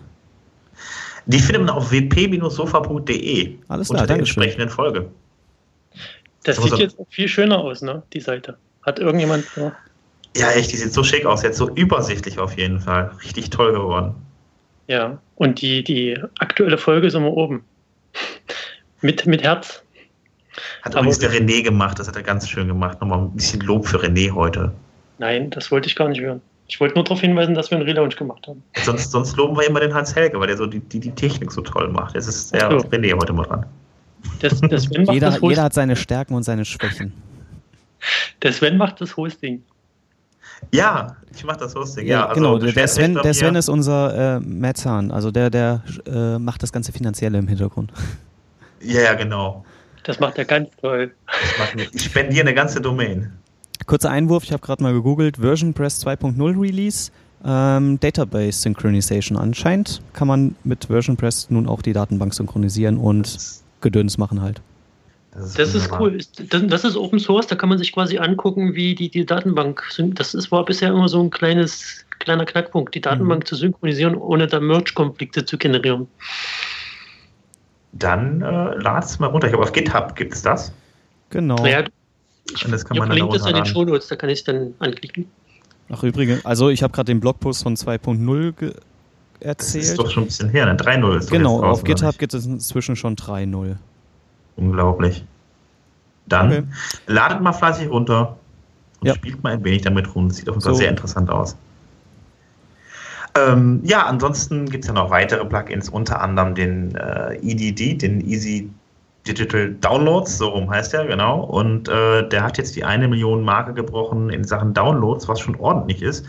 Die findet man auf wp-sofa.de. Alles klar, unter der entsprechenden Folge. Das sieht jetzt auch viel schöner aus, ne? Die Seite. Hat irgendjemand. Ja, ja echt, die sieht so schick aus. Jetzt so übersichtlich auf jeden Fall. Richtig toll geworden. Ja, und die, die aktuelle Folge ist immer oben. mit, mit Herz. Hat übrigens der René gemacht, das hat er ganz schön gemacht. Nochmal ein bisschen Lob für René heute. Nein, das wollte ich gar nicht hören. Ich wollte nur darauf hinweisen, dass wir einen Relaunch gemacht haben. Sonst, sonst loben wir immer den Hans Helge, weil der so die, die, die Technik so toll macht. Jetzt ist der so. René heute mal dran. Das, das jeder, das jeder hat seine Stärken und seine Schwächen. Der Sven macht das Hosting. Ja, ich mache das Hosting. Ja, ja also genau. Der Sven, der Sven ist unser äh, Metzahn. Also der, der äh, macht das ganze Finanzielle im Hintergrund. Ja, ja, genau. Das macht er ganz toll. Ich spendiere eine ganze Domain. Kurzer Einwurf, ich habe gerade mal gegoogelt, Version Press 2.0 Release, ähm, Database Synchronization. Anscheinend kann man mit Version Press nun auch die Datenbank synchronisieren und Gedöns machen halt. Das ist, das ist cool. Das, das, ist Open Source, da kann man sich quasi angucken, wie die, die Datenbank, das ist, war bisher immer so ein kleines, kleiner Knackpunkt, die Datenbank mhm. zu synchronisieren, ohne da Merge-Konflikte zu generieren. Dann äh, lad es mal runter. Ich glaube, auf GitHub gibt es das. Genau. Ja, und das kann man dann das in den Shownotes, da kann ich es dann anklicken. Ach übrigens, also ich habe gerade den Blogpost von 2.0 erzählt. Das ist doch schon ein bisschen her, ne? 3.0 ist Genau, auf GitHub gibt es inzwischen schon 3.0. Unglaublich. Dann okay. ladet mal fleißig runter und ja. spielt mal ein wenig damit rum. Das sieht auf jeden Fall so. sehr interessant aus. Ähm, ja, ansonsten gibt es ja noch weitere Plugins, unter anderem den äh, EDD, den Easy Digital Downloads, so rum heißt er, genau. Und äh, der hat jetzt die eine Million Marke gebrochen in Sachen Downloads, was schon ordentlich ist,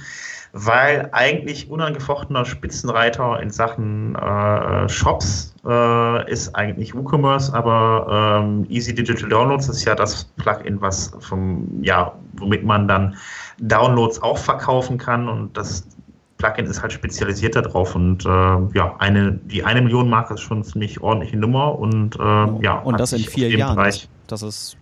weil eigentlich unangefochtener Spitzenreiter in Sachen äh, Shops äh, ist eigentlich WooCommerce, aber ähm, Easy Digital Downloads ist ja das Plugin, was vom, ja, womit man dann Downloads auch verkaufen kann und das Plugin ist halt spezialisiert darauf und äh, ja, eine, die eine Million Marke ist schon eine ziemlich ordentliche Nummer und äh, ja. Und das in vier Jahren. Bereich, das ist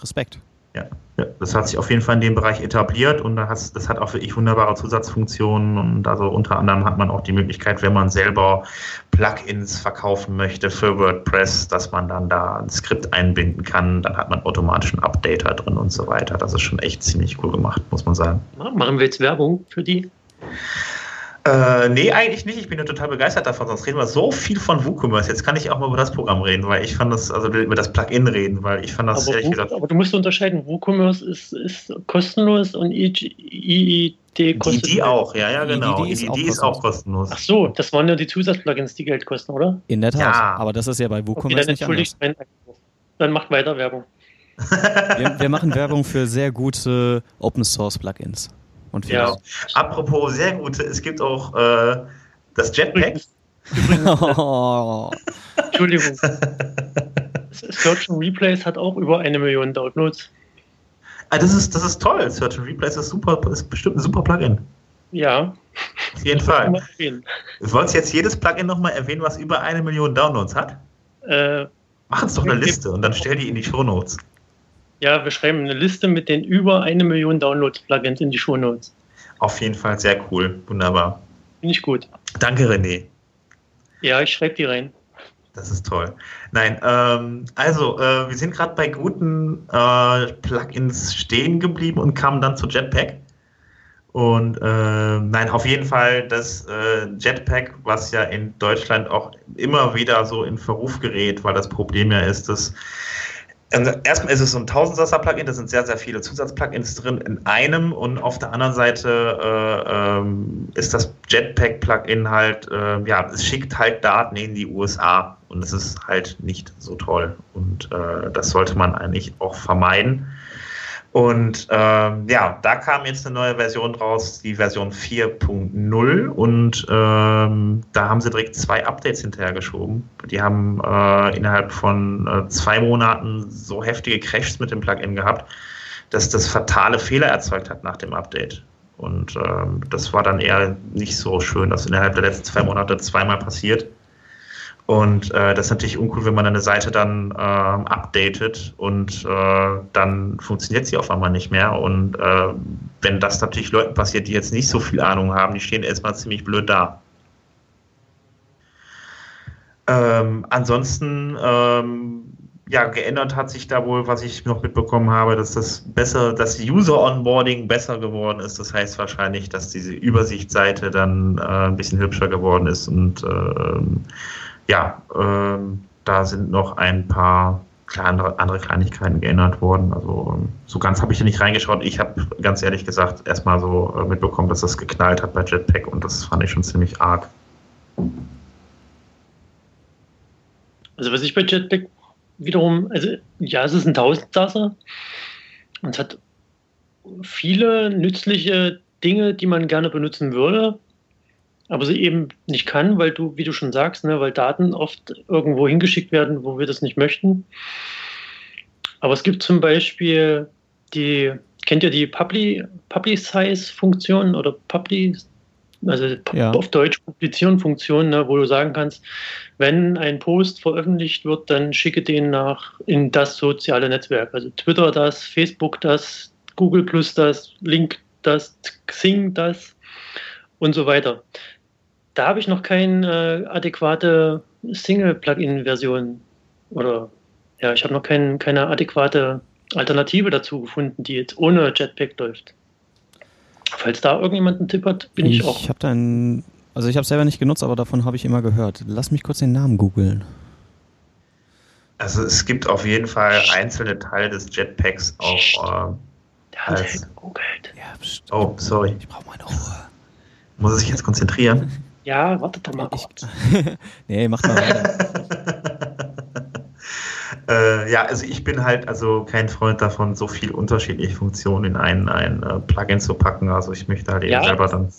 Respekt. Ja, ja, das hat sich auf jeden Fall in dem Bereich etabliert und das, das hat auch wirklich wunderbare Zusatzfunktionen und also unter anderem hat man auch die Möglichkeit, wenn man selber Plugins verkaufen möchte für WordPress, dass man dann da ein Skript einbinden kann, dann hat man automatisch einen Updater drin und so weiter. Das ist schon echt ziemlich cool gemacht, muss man sagen. Machen wir jetzt Werbung für die? Äh, nee, eigentlich nicht. Ich bin ja total begeistert davon. Sonst reden wir so viel von WooCommerce. Jetzt kann ich auch mal über das Programm reden, weil ich fand das, also über das Plugin reden, weil ich fand das aber, ehrlich gesagt. Aber du musst unterscheiden, WooCommerce ist, ist kostenlos und IID kostet. Die, die auch, ja, ja, genau. Die, die, ist, ist, auch kostenlos. Ach so, das waren ja die Zusatzplugins, die Geld kosten, oder? In der Tat. Ja. Aber das ist ja bei WooCommerce okay, dann nicht anders. Dann macht weiter Werbung. wir, wir machen Werbung für sehr gute Open Source Plugins. Und ja. Apropos sehr gute, es gibt auch äh, das Jetpack. Entschuldigung. Search and Replays hat auch über eine Million Downloads. Ah, das ist, das ist toll. Search and Replays ist super, ist bestimmt ein super Plugin. Ja. Auf jeden Fall. Wolltest du jetzt jedes Plugin nochmal erwähnen, was über eine Million Downloads hat? Äh, Mach uns doch eine Liste und dann stell die in die Show Notes. Ja, wir schreiben eine Liste mit den über eine Million Downloads-Plugins in die Shownotes. Auf jeden Fall sehr cool. Wunderbar. Finde ich gut. Danke, René. Ja, ich schreibe die rein. Das ist toll. Nein, ähm, also äh, wir sind gerade bei guten äh, Plugins stehen geblieben und kamen dann zu Jetpack. Und äh, nein, auf jeden Fall das äh, Jetpack, was ja in Deutschland auch immer wieder so in Verruf gerät, weil das Problem ja ist, dass also erstmal ist es so ein Tausendsasser-Plugin, da sind sehr, sehr viele Zusatzplugins drin in einem und auf der anderen Seite äh, ähm, ist das Jetpack-Plugin halt, äh, ja, es schickt halt Daten in die USA und es ist halt nicht so toll und äh, das sollte man eigentlich auch vermeiden. Und ähm, ja, da kam jetzt eine neue Version raus, die Version 4.0. Und ähm, da haben sie direkt zwei Updates hinterhergeschoben. Die haben äh, innerhalb von äh, zwei Monaten so heftige Crashs mit dem Plugin gehabt, dass das fatale Fehler erzeugt hat nach dem Update. Und ähm, das war dann eher nicht so schön, dass innerhalb der letzten zwei Monate zweimal passiert. Und äh, das ist natürlich uncool, wenn man eine Seite dann äh, updatet und äh, dann funktioniert sie auf einmal nicht mehr. Und äh, wenn das natürlich Leuten passiert, die jetzt nicht so viel Ahnung haben, die stehen erstmal ziemlich blöd da. Ähm, ansonsten, ähm, ja, geändert hat sich da wohl, was ich noch mitbekommen habe, dass das besser, dass User Onboarding besser geworden ist. Das heißt wahrscheinlich, dass diese Übersichtsseite dann äh, ein bisschen hübscher geworden ist und äh, ja, äh, da sind noch ein paar andere, andere Kleinigkeiten geändert worden. Also so ganz habe ich da nicht reingeschaut. Ich habe ganz ehrlich gesagt erstmal so äh, mitbekommen, dass das geknallt hat bei Jetpack und das fand ich schon ziemlich arg. Also was ich bei Jetpack wiederum, also ja, es ist ein Tausendsasser und es hat viele nützliche Dinge, die man gerne benutzen würde, aber sie eben nicht kann, weil du, wie du schon sagst, ne, weil Daten oft irgendwo hingeschickt werden, wo wir das nicht möchten. Aber es gibt zum Beispiel die, kennt ihr die Publicize-Funktion oder Public, also ja. auf Deutsch Publizieren-Funktion, ne, wo du sagen kannst, wenn ein Post veröffentlicht wird, dann schicke den nach in das soziale Netzwerk. Also Twitter das, Facebook das, Google Plus das, Link das, Xing das und so weiter. Da habe ich noch keine äh, adäquate Single-Plugin-Version oder ja, ich habe noch kein, keine adäquate Alternative dazu gefunden, die jetzt ohne Jetpack läuft. Falls da irgendjemand einen Tipp hat, bin ich, ich auch. Ich habe da einen, also ich habe selber nicht genutzt, aber davon habe ich immer gehört. Lass mich kurz den Namen googeln. Also es gibt auf jeden Fall einzelne Teile des Jetpacks auch. Äh, Der hat als, gegoogelt. Ja, oh, sorry. Ich brauche meine Ruhe. Muss ich sich jetzt konzentrieren? Ja, warte doch mal kurz. nee, mach mal weiter. Äh, ja, also ich bin halt also kein Freund davon, so viel unterschiedliche Funktionen in ein, ein uh, Plugin zu packen. Also ich möchte halt eben ja, selber dann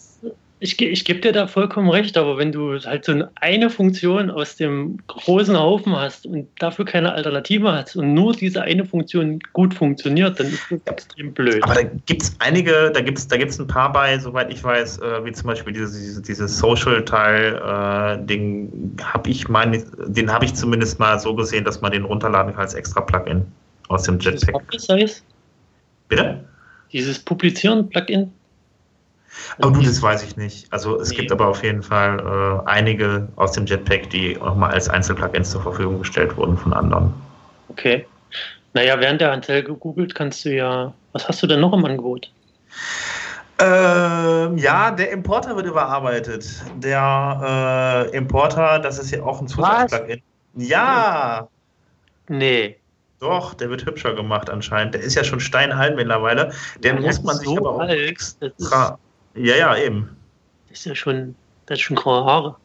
ich, ich gebe dir da vollkommen recht, aber wenn du halt so eine Funktion aus dem großen Haufen hast und dafür keine Alternative hast und nur diese eine Funktion gut funktioniert, dann ist das extrem blöd. Aber da gibt es einige, da gibt es da gibt's ein paar bei, soweit ich weiß, äh, wie zum Beispiel dieses, dieses, dieses Social-Teil, äh, den habe ich mein, den habe ich zumindest mal so gesehen, dass man den runterladen kann als extra Plugin aus dem Jetpack. Bitte? Dieses Publizieren-Plugin? Aber du, das weiß ich nicht. Also es nee. gibt aber auf jeden Fall äh, einige aus dem Jetpack, die nochmal als Einzelplugins zur Verfügung gestellt wurden von anderen. Okay. Naja, während der Anteil gegoogelt kannst du ja. Was hast du denn noch im Angebot? Ähm, ja, der Importer wird überarbeitet. Der äh, Importer, das ist ja auch ein Zusatzplugin. Ja. Nee. Doch, der wird hübscher gemacht anscheinend. Der ist ja schon steinalt mittlerweile. Den ja, muss man sich so aber auch extra. Ja, ja, eben. Das ist ja schon, das ist schon graue Haare.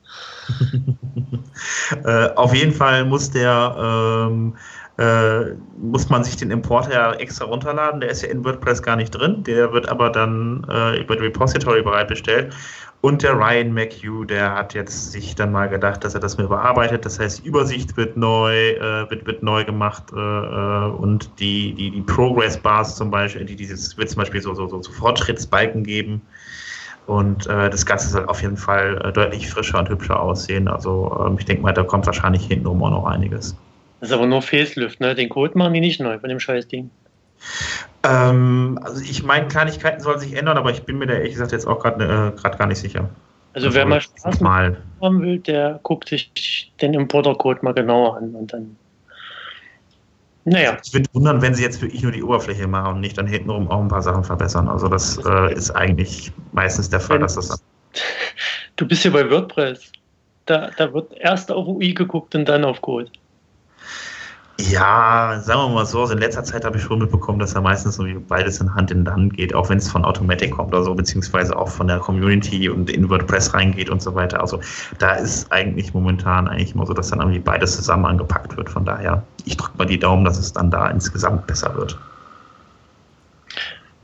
äh, auf jeden Fall muss der, ähm, äh, muss man sich den Importer ja extra runterladen. Der ist ja in WordPress gar nicht drin. Der wird aber dann äh, über die Repository bereitgestellt. Und der Ryan McHugh, der hat jetzt sich dann mal gedacht, dass er das mal überarbeitet. Das heißt, die Übersicht wird neu, äh, wird, wird neu gemacht äh, äh und die, die, die Progress Bars zum Beispiel, die dieses wird zum Beispiel so, so, so Fortschrittsbalken geben. Und äh, das Ganze soll auf jeden Fall äh, deutlich frischer und hübscher aussehen. Also ähm, ich denke mal, da kommt wahrscheinlich hintenrum auch noch einiges. Das ist aber nur Facelift, ne? Den Code machen die nicht neu von dem Scheißding. Ähm, also ich meine, Kleinigkeiten sollen sich ändern, aber ich bin mir da ehrlich gesagt jetzt auch gerade äh, gar nicht sicher. Also, also wer mal Spaß mal. haben will, der guckt sich den Importer-Code mal genauer an und dann naja. Ich würde wundern, wenn sie jetzt wirklich nur die Oberfläche machen und nicht dann hintenrum auch ein paar Sachen verbessern. Also das äh, ist eigentlich meistens der Fall, dass das. Du bist ja bei WordPress. Da, da wird erst auf UI geguckt und dann auf Code. Ja, sagen wir mal so, also in letzter Zeit habe ich schon mitbekommen, dass da meistens so beides in Hand in Hand geht, auch wenn es von Automatic kommt oder so, beziehungsweise auch von der Community und in WordPress reingeht und so weiter. Also da ist eigentlich momentan eigentlich immer so, dass dann irgendwie beides zusammen angepackt wird. Von daher, ich drücke mal die Daumen, dass es dann da insgesamt besser wird.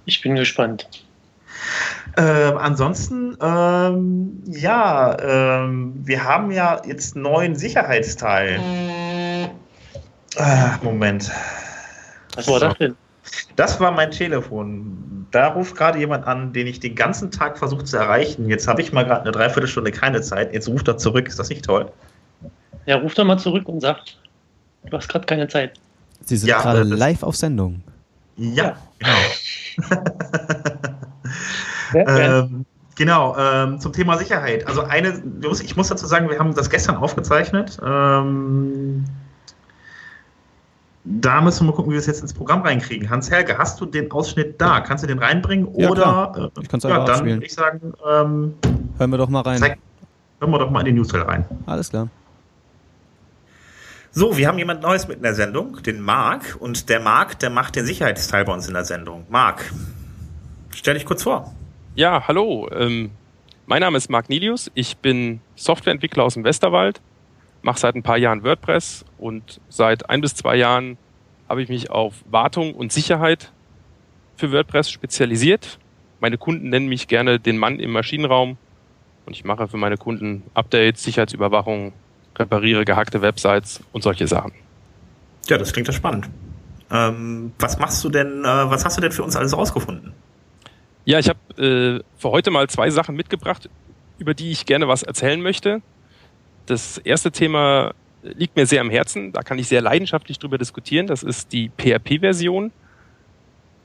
Ich bin gespannt. Ähm, ansonsten, ähm, ja, ähm, wir haben ja jetzt neuen Sicherheitsteil. Ah, Moment. Was war das denn? Das war mein Telefon. Da ruft gerade jemand an, den ich den ganzen Tag versucht zu erreichen. Jetzt habe ich mal gerade eine Dreiviertelstunde keine Zeit. Jetzt ruft er zurück. Ist das nicht toll? Ja, ruft er mal zurück und sagt, du hast gerade keine Zeit. Sie sind ja, gerade live auf Sendung. Ja, genau. ja, ähm, genau, ähm, zum Thema Sicherheit. Also eine, ich muss dazu sagen, wir haben das gestern aufgezeichnet. Ähm, da müssen wir mal gucken, wie wir es jetzt ins Programm reinkriegen. Hans-Helge, hast du den Ausschnitt da? Kannst du den reinbringen? Ja, Oder klar. ich kann es ja, dann würde ich sagen, ähm, hören wir doch mal rein. Zeig, hören wir doch mal in die Newsfile rein. Alles klar. So, wir haben jemand Neues mit in der Sendung, den Marc. Und der Marc, der macht den Sicherheitsteil bei uns in der Sendung. Marc, stell dich kurz vor. Ja, hallo. Ähm, mein Name ist Marc Nilius. Ich bin Softwareentwickler aus dem Westerwald mache seit ein paar Jahren WordPress und seit ein bis zwei Jahren habe ich mich auf Wartung und Sicherheit für WordPress spezialisiert. Meine Kunden nennen mich gerne den Mann im Maschinenraum und ich mache für meine Kunden Updates, Sicherheitsüberwachung, repariere gehackte Websites und solche Sachen. Ja, das klingt ja spannend. Ähm, was machst du denn, äh, was hast du denn für uns alles rausgefunden? Ja, ich habe äh, für heute mal zwei Sachen mitgebracht, über die ich gerne was erzählen möchte. Das erste Thema liegt mir sehr am Herzen, da kann ich sehr leidenschaftlich drüber diskutieren. Das ist die PHP-Version,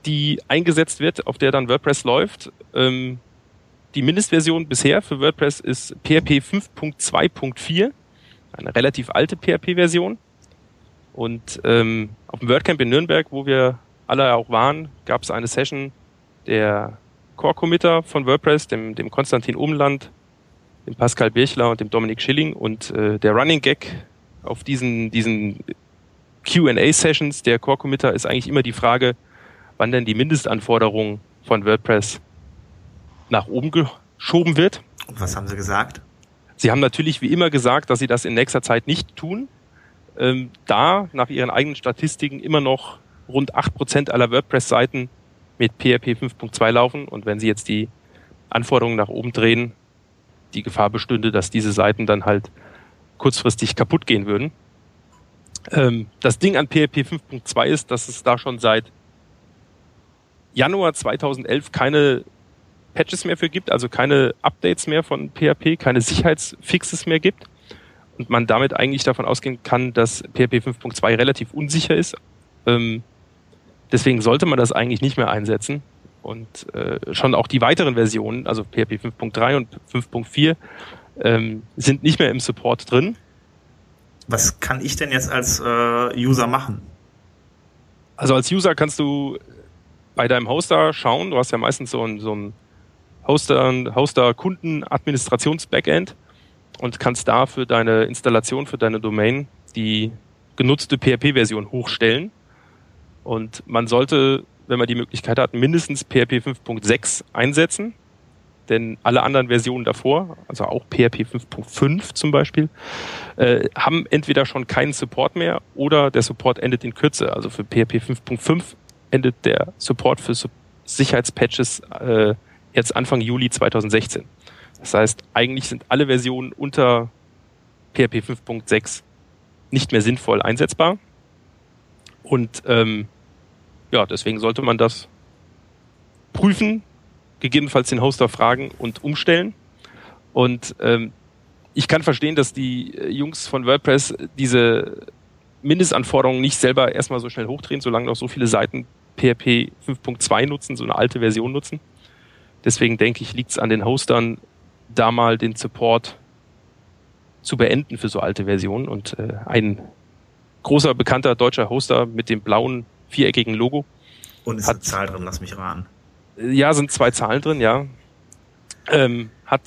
die eingesetzt wird, auf der dann WordPress läuft. Ähm, die Mindestversion bisher für WordPress ist PHP 5.2.4, eine relativ alte PHP-Version. Und ähm, auf dem WordCamp in Nürnberg, wo wir alle auch waren, gab es eine Session der Core-Committer von WordPress, dem, dem Konstantin Umland, dem Pascal Birchler und dem Dominik Schilling. Und äh, der Running Gag auf diesen, diesen QA-Sessions der Core Committer ist eigentlich immer die Frage, wann denn die Mindestanforderung von WordPress nach oben geschoben wird. Und was haben Sie gesagt? Sie haben natürlich wie immer gesagt, dass Sie das in nächster Zeit nicht tun, ähm, da nach Ihren eigenen Statistiken immer noch rund 8% aller WordPress-Seiten mit PHP 5.2 laufen. Und wenn Sie jetzt die Anforderungen nach oben drehen, die Gefahr bestünde, dass diese Seiten dann halt kurzfristig kaputt gehen würden. Ähm, das Ding an PHP 5.2 ist, dass es da schon seit Januar 2011 keine Patches mehr für gibt, also keine Updates mehr von PHP, keine Sicherheitsfixes mehr gibt und man damit eigentlich davon ausgehen kann, dass PHP 5.2 relativ unsicher ist. Ähm, deswegen sollte man das eigentlich nicht mehr einsetzen. Und äh, schon auch die weiteren Versionen, also PHP 5.3 und 5.4, ähm, sind nicht mehr im Support drin. Was kann ich denn jetzt als äh, User machen? Also als User kannst du bei deinem Hoster schauen. Du hast ja meistens so ein, so ein Hoster, Hoster-Kunden-Administrations-Backend und kannst da für deine Installation, für deine Domain die genutzte PHP-Version hochstellen. Und man sollte wenn man die Möglichkeit hat, mindestens PHP 5.6 einsetzen. Denn alle anderen Versionen davor, also auch PHP 5.5 zum Beispiel, äh, haben entweder schon keinen Support mehr oder der Support endet in Kürze. Also für PHP 5.5 endet der Support für Sicherheitspatches äh, jetzt Anfang Juli 2016. Das heißt, eigentlich sind alle Versionen unter PHP 5.6 nicht mehr sinnvoll einsetzbar. Und ähm, ja, deswegen sollte man das prüfen, gegebenenfalls den Hoster fragen und umstellen. Und ähm, ich kann verstehen, dass die äh, Jungs von WordPress diese Mindestanforderungen nicht selber erstmal so schnell hochdrehen, solange noch so viele Seiten PHP 5.2 nutzen, so eine alte Version nutzen. Deswegen denke ich, liegt es an den Hostern, da mal den Support zu beenden für so alte Versionen. Und äh, ein großer bekannter deutscher Hoster mit dem blauen viereckigen Logo. Und ist hat, eine Zahl drin, lass mich raten. Ja, sind zwei Zahlen drin, ja. Ähm, hat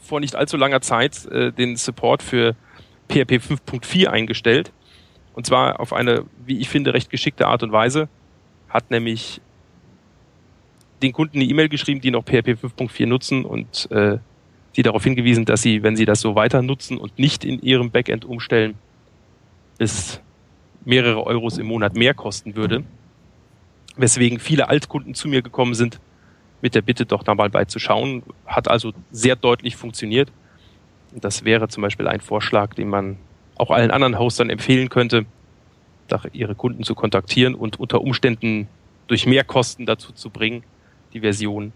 vor nicht allzu langer Zeit äh, den Support für PHP 5.4 eingestellt. Und zwar auf eine, wie ich finde, recht geschickte Art und Weise. Hat nämlich den Kunden eine E-Mail geschrieben, die noch PHP 5.4 nutzen und äh, die darauf hingewiesen, dass sie, wenn sie das so weiter nutzen und nicht in ihrem Backend umstellen, es mehrere Euros im Monat mehr kosten würde. Weswegen viele Altkunden zu mir gekommen sind mit der Bitte, doch da mal beizuschauen. Hat also sehr deutlich funktioniert. Das wäre zum Beispiel ein Vorschlag, den man auch allen anderen Hostern empfehlen könnte, ihre Kunden zu kontaktieren und unter Umständen durch Mehrkosten dazu zu bringen, die Version,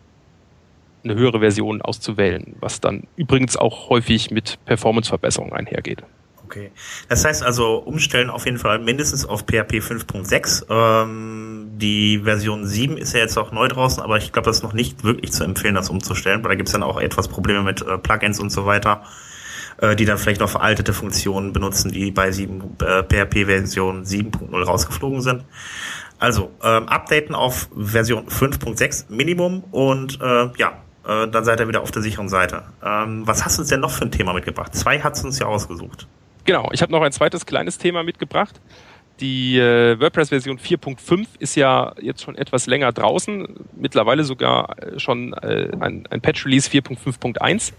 eine höhere Version auszuwählen, was dann übrigens auch häufig mit Performanceverbesserungen einhergeht. Okay. Das heißt also, umstellen auf jeden Fall mindestens auf PHP 5.6. Ähm, die Version 7 ist ja jetzt auch neu draußen, aber ich glaube, das ist noch nicht wirklich zu empfehlen, das umzustellen, weil da gibt es dann auch etwas Probleme mit äh, Plugins und so weiter, äh, die dann vielleicht noch veraltete Funktionen benutzen, die bei 7, äh, PHP Version 7.0 rausgeflogen sind. Also, ähm, updaten auf Version 5.6 Minimum und äh, ja, äh, dann seid ihr wieder auf der sicheren Seite. Ähm, was hast du uns denn noch für ein Thema mitgebracht? Zwei hat uns ja ausgesucht. Genau, ich habe noch ein zweites kleines Thema mitgebracht. Die äh, WordPress-Version 4.5 ist ja jetzt schon etwas länger draußen, mittlerweile sogar äh, schon äh, ein, ein Patch-Release 4.5.1.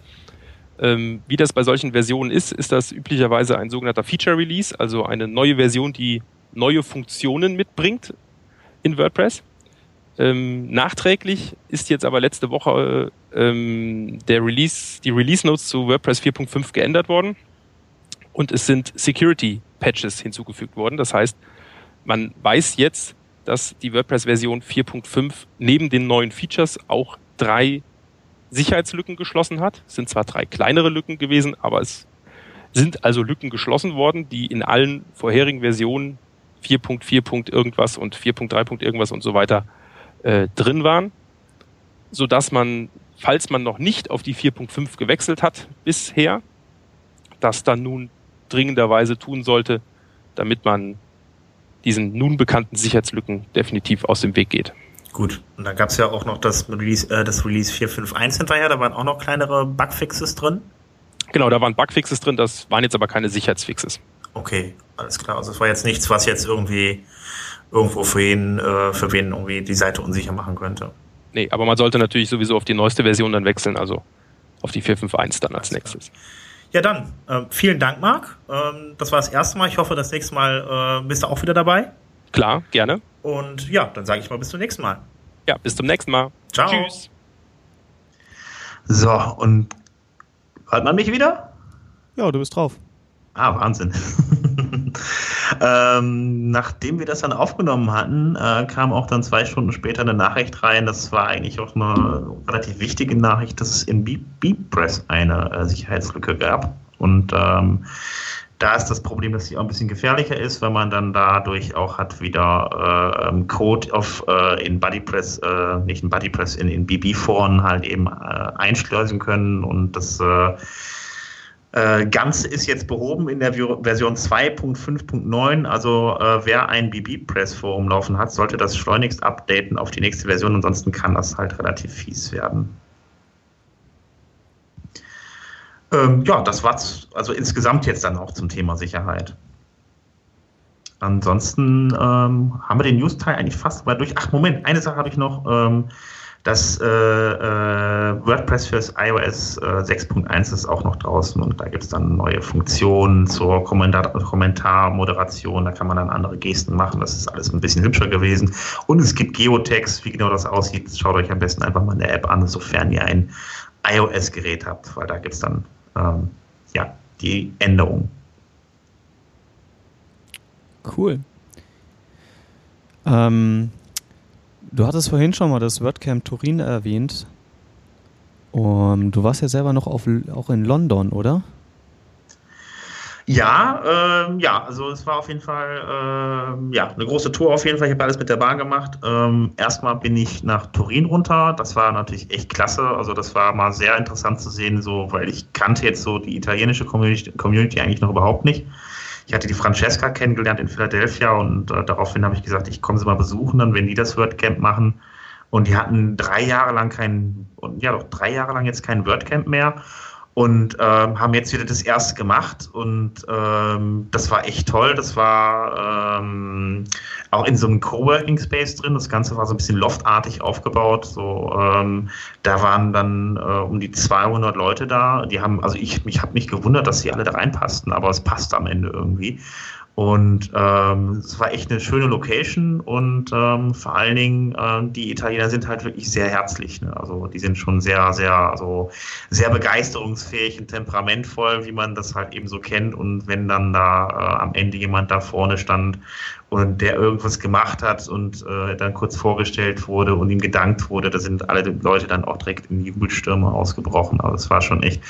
Ähm, wie das bei solchen Versionen ist, ist das üblicherweise ein sogenannter Feature-Release, also eine neue Version, die neue Funktionen mitbringt in WordPress. Ähm, nachträglich ist jetzt aber letzte Woche ähm, der Release, die Release Notes zu WordPress 4.5 geändert worden und es sind Security Patches hinzugefügt worden. Das heißt, man weiß jetzt, dass die WordPress-Version 4.5 neben den neuen Features auch drei Sicherheitslücken geschlossen hat. Es sind zwar drei kleinere Lücken gewesen, aber es sind also Lücken geschlossen worden, die in allen vorherigen Versionen 4.4. irgendwas und 4.3. irgendwas und so weiter äh, drin waren, so dass man, falls man noch nicht auf die 4.5 gewechselt hat bisher, das dann nun dringenderweise tun sollte, damit man diesen nun bekannten Sicherheitslücken definitiv aus dem Weg geht. Gut, und dann gab es ja auch noch das Release, äh, das Release 4.5.1 hinterher, da waren auch noch kleinere Bugfixes drin. Genau, da waren Bugfixes drin, das waren jetzt aber keine Sicherheitsfixes. Okay, alles klar. Also es war jetzt nichts, was jetzt irgendwie irgendwo für wen, äh, für wen irgendwie die Seite unsicher machen könnte. Nee, aber man sollte natürlich sowieso auf die neueste Version dann wechseln, also auf die 4.5.1 dann als nächstes. Klar. Ja, dann, äh, vielen Dank, Marc. Ähm, das war das erste Mal. Ich hoffe, das nächste Mal äh, bist du auch wieder dabei. Klar, gerne. Und ja, dann sage ich mal bis zum nächsten Mal. Ja, bis zum nächsten Mal. Ciao. Tschüss. So, und hört man mich wieder? Ja, du bist drauf. Ah, Wahnsinn. ähm, nachdem wir das dann aufgenommen hatten, äh, kam auch dann zwei Stunden später eine Nachricht rein. Das war eigentlich auch eine relativ wichtige Nachricht, dass es in BeepPress eine äh, Sicherheitslücke gab. Und ähm, da ist das Problem, dass sie auch ein bisschen gefährlicher ist, weil man dann dadurch auch hat wieder äh, ähm, Code auf äh, in BuddyPress, äh, nicht in BuddyPress, in, in BB-Foren halt eben äh, einschleusen können und das äh, Ganze ist jetzt behoben in der Version 2.5.9. Also äh, wer ein BB-Press-Forum laufen hat, sollte das schleunigst updaten auf die nächste Version. Ansonsten kann das halt relativ fies werden. Ähm, ja, das war's also insgesamt jetzt dann auch zum Thema Sicherheit. Ansonsten ähm, haben wir den News-Teil eigentlich fast mal durch. Ach, Moment, eine Sache habe ich noch. Ähm, das äh, äh, WordPress fürs iOS äh, 6.1 ist auch noch draußen und da gibt es dann neue Funktionen zur Kommentar Kommentarmoderation. Da kann man dann andere Gesten machen. Das ist alles ein bisschen hübscher gewesen. Und es gibt Geotext. Wie genau das aussieht, schaut euch am besten einfach mal eine App an, sofern ihr ein iOS-Gerät habt, weil da gibt es dann ähm, ja, die Änderungen. Cool. Ähm, Du hattest vorhin schon mal das WordCamp Turin erwähnt. Um, du warst ja selber noch auf, auch in London, oder? Ja, ähm, ja, also es war auf jeden Fall ähm, ja, eine große Tour auf jeden Fall. Ich habe alles mit der Bahn gemacht. Ähm, erstmal bin ich nach Turin runter. Das war natürlich echt klasse. Also das war mal sehr interessant zu sehen, so, weil ich kannte jetzt so die italienische Community, Community eigentlich noch überhaupt nicht. Ich hatte die Francesca kennengelernt in Philadelphia und äh, daraufhin habe ich gesagt, ich komme sie mal besuchen, dann wenn die das WordCamp machen. Und die hatten drei Jahre lang kein, ja doch drei Jahre lang jetzt kein WordCamp mehr und ähm, haben jetzt wieder das erste gemacht und ähm, das war echt toll. Das war ähm, auch in so einem Coworking Space drin. Das Ganze war so ein bisschen loftartig aufgebaut. So, ähm, da waren dann äh, um die 200 Leute da. Die haben, also ich, mich habe mich gewundert, dass sie alle da reinpassten, aber es passt am Ende irgendwie. Und ähm, es war echt eine schöne Location und ähm, vor allen Dingen äh, die Italiener sind halt wirklich sehr herzlich. Ne? Also die sind schon sehr, sehr, also sehr begeisterungsfähig und temperamentvoll, wie man das halt eben so kennt. Und wenn dann da äh, am Ende jemand da vorne stand und der irgendwas gemacht hat und äh, dann kurz vorgestellt wurde und ihm gedankt wurde, da sind alle Leute dann auch direkt in Jubelstürme ausgebrochen. Also es war schon echt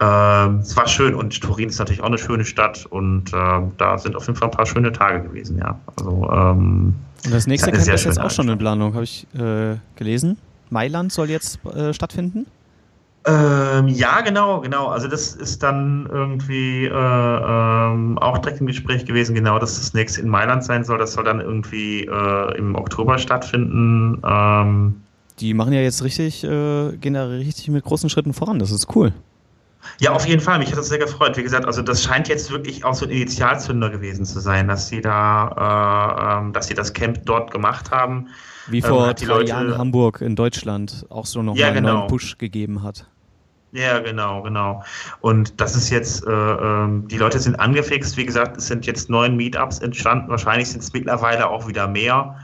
ähm, es war schön und Turin ist natürlich auch eine schöne Stadt und äh, da sind auf jeden Fall ein paar schöne Tage gewesen, ja. Also, ähm, und das nächste Camp ist jetzt auch schon in Planung, habe ich äh, gelesen. Mailand soll jetzt äh, stattfinden? Ähm, ja, genau, genau. Also das ist dann irgendwie äh, ähm, auch direkt im Gespräch gewesen, genau, dass das nächste in Mailand sein soll. Das soll dann irgendwie äh, im Oktober stattfinden. Ähm, Die machen ja jetzt richtig, äh, gehen da richtig mit großen Schritten voran. Das ist cool. Ja, auf jeden Fall. Mich hat das sehr gefreut. Wie gesagt, also das scheint jetzt wirklich auch so ein Initialzünder gewesen zu sein, dass sie da, äh, ähm, dass sie das Camp dort gemacht haben. Wie vor ähm, drei Leute, Jahren Hamburg in Deutschland auch so noch ja, genau. einen neuen Push gegeben hat. Ja, genau, genau. Und das ist jetzt, äh, ähm, die Leute sind angefixt. Wie gesagt, es sind jetzt neun Meetups entstanden. Wahrscheinlich sind es mittlerweile auch wieder mehr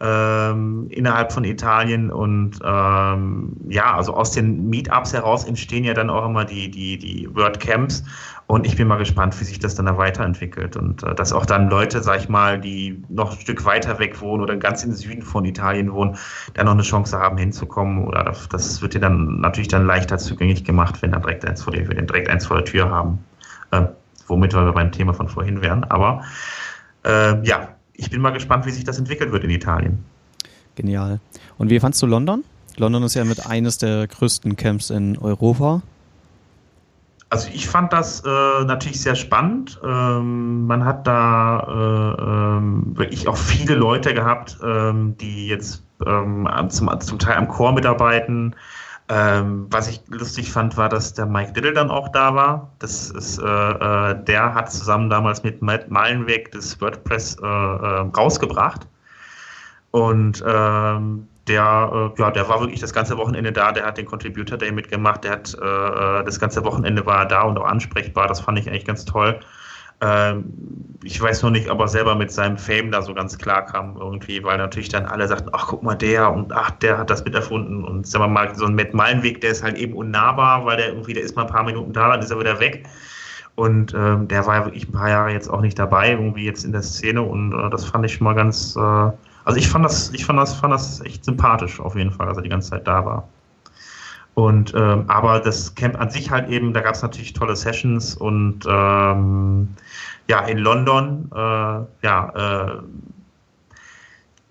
ähm, innerhalb von Italien und ähm, ja, also aus den Meetups heraus entstehen ja dann auch immer die, die, die WordCamps und ich bin mal gespannt, wie sich das dann da weiterentwickelt und äh, dass auch dann Leute, sag ich mal, die noch ein Stück weiter weg wohnen oder ganz im Süden von Italien wohnen, da noch eine Chance haben hinzukommen oder das, das wird dir dann natürlich dann leichter zugänglich gemacht, wenn da direkt eins vor der, wir direkt eins vor der Tür haben, äh, womit wir beim Thema von vorhin wären, aber äh, ja, ich bin mal gespannt, wie sich das entwickelt wird in Italien. Genial. Und wie fandst du London? London ist ja mit eines der größten Camps in Europa. Also ich fand das äh, natürlich sehr spannend. Ähm, man hat da äh, ähm, wirklich auch viele Leute gehabt, ähm, die jetzt ähm, zum, zum Teil am Chor mitarbeiten, ähm, was ich lustig fand, war, dass der Mike Diddle dann auch da war. Das ist, äh, äh, der hat zusammen damals mit Matt Malenweg das WordPress äh, äh rausgebracht. Und ähm, der, äh, ja, der war wirklich das ganze Wochenende da, der hat den Contributor Day mitgemacht, der hat äh, das ganze Wochenende war da und auch ansprechbar, das fand ich eigentlich ganz toll. Ähm, ich weiß noch nicht, ob er selber mit seinem Fame da so ganz klar kam irgendwie, weil natürlich dann alle sagten, ach guck mal der und ach der hat das mit erfunden und sagen wir mal so ein Matt Meilenweg, der ist halt eben unnahbar, weil der irgendwie, der ist mal ein paar Minuten da, dann ist er wieder weg und ähm, der war ja wirklich ein paar Jahre jetzt auch nicht dabei irgendwie jetzt in der Szene und äh, das fand ich schon mal ganz, äh, also ich fand das, ich fand das, fand das echt sympathisch auf jeden Fall, dass er die ganze Zeit da war. Und ähm, aber das Camp an sich halt eben, da gab es natürlich tolle Sessions und ähm, ja, in London, äh, ja, äh,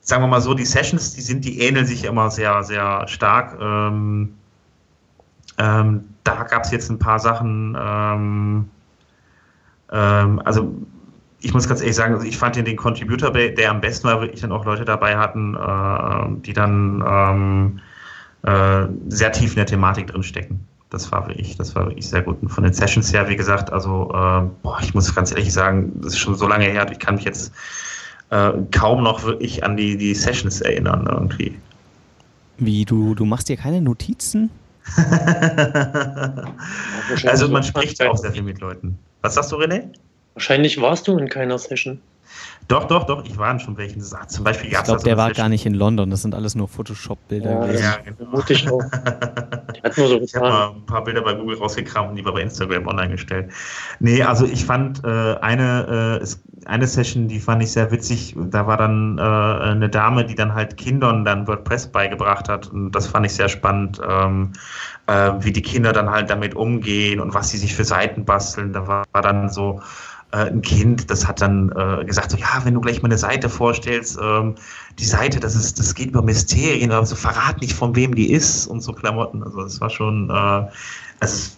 sagen wir mal so, die Sessions, die sind, die ähneln sich immer sehr, sehr stark. Ähm, ähm, da gab es jetzt ein paar Sachen, ähm, ähm, also ich muss ganz ehrlich sagen, also ich fand den, den Contributor, der am besten war, wirklich dann auch Leute dabei hatten, äh, die dann ähm, äh, sehr tief in der Thematik drin stecken. Das war wirklich, das war wirklich sehr gut. Und von den Sessions her, wie gesagt, also äh, boah, ich muss ganz ehrlich sagen, das ist schon so lange her, ich kann mich jetzt äh, kaum noch wirklich an die, die Sessions erinnern irgendwie. Wie, du, du machst dir keine Notizen? also man spricht auch sehr viel mit Leuten. Was sagst du, René? Wahrscheinlich warst du in keiner Session. Doch, doch, doch, ich war in schon welchen. Zum Beispiel ich glaube, der war gar nicht in London, das sind alles nur Photoshop-Bilder ja. Ja, genau. ich auch. hat nur so ich habe mal ein paar Bilder bei Google rausgekramt und die war bei Instagram online gestellt. Nee, also ich fand äh, eine, äh, eine Session, die fand ich sehr witzig. Da war dann äh, eine Dame, die dann halt Kindern dann WordPress beigebracht hat und das fand ich sehr spannend. Ähm, äh, wie die Kinder dann halt damit umgehen und was sie sich für Seiten basteln. Da war, war dann so, ein Kind, das hat dann äh, gesagt, so ja, wenn du gleich mal eine Seite vorstellst, ähm, die Seite, das ist, das geht über Mysterien, aber so verrat nicht, von wem die ist und so Klamotten. Also das war schon, äh, es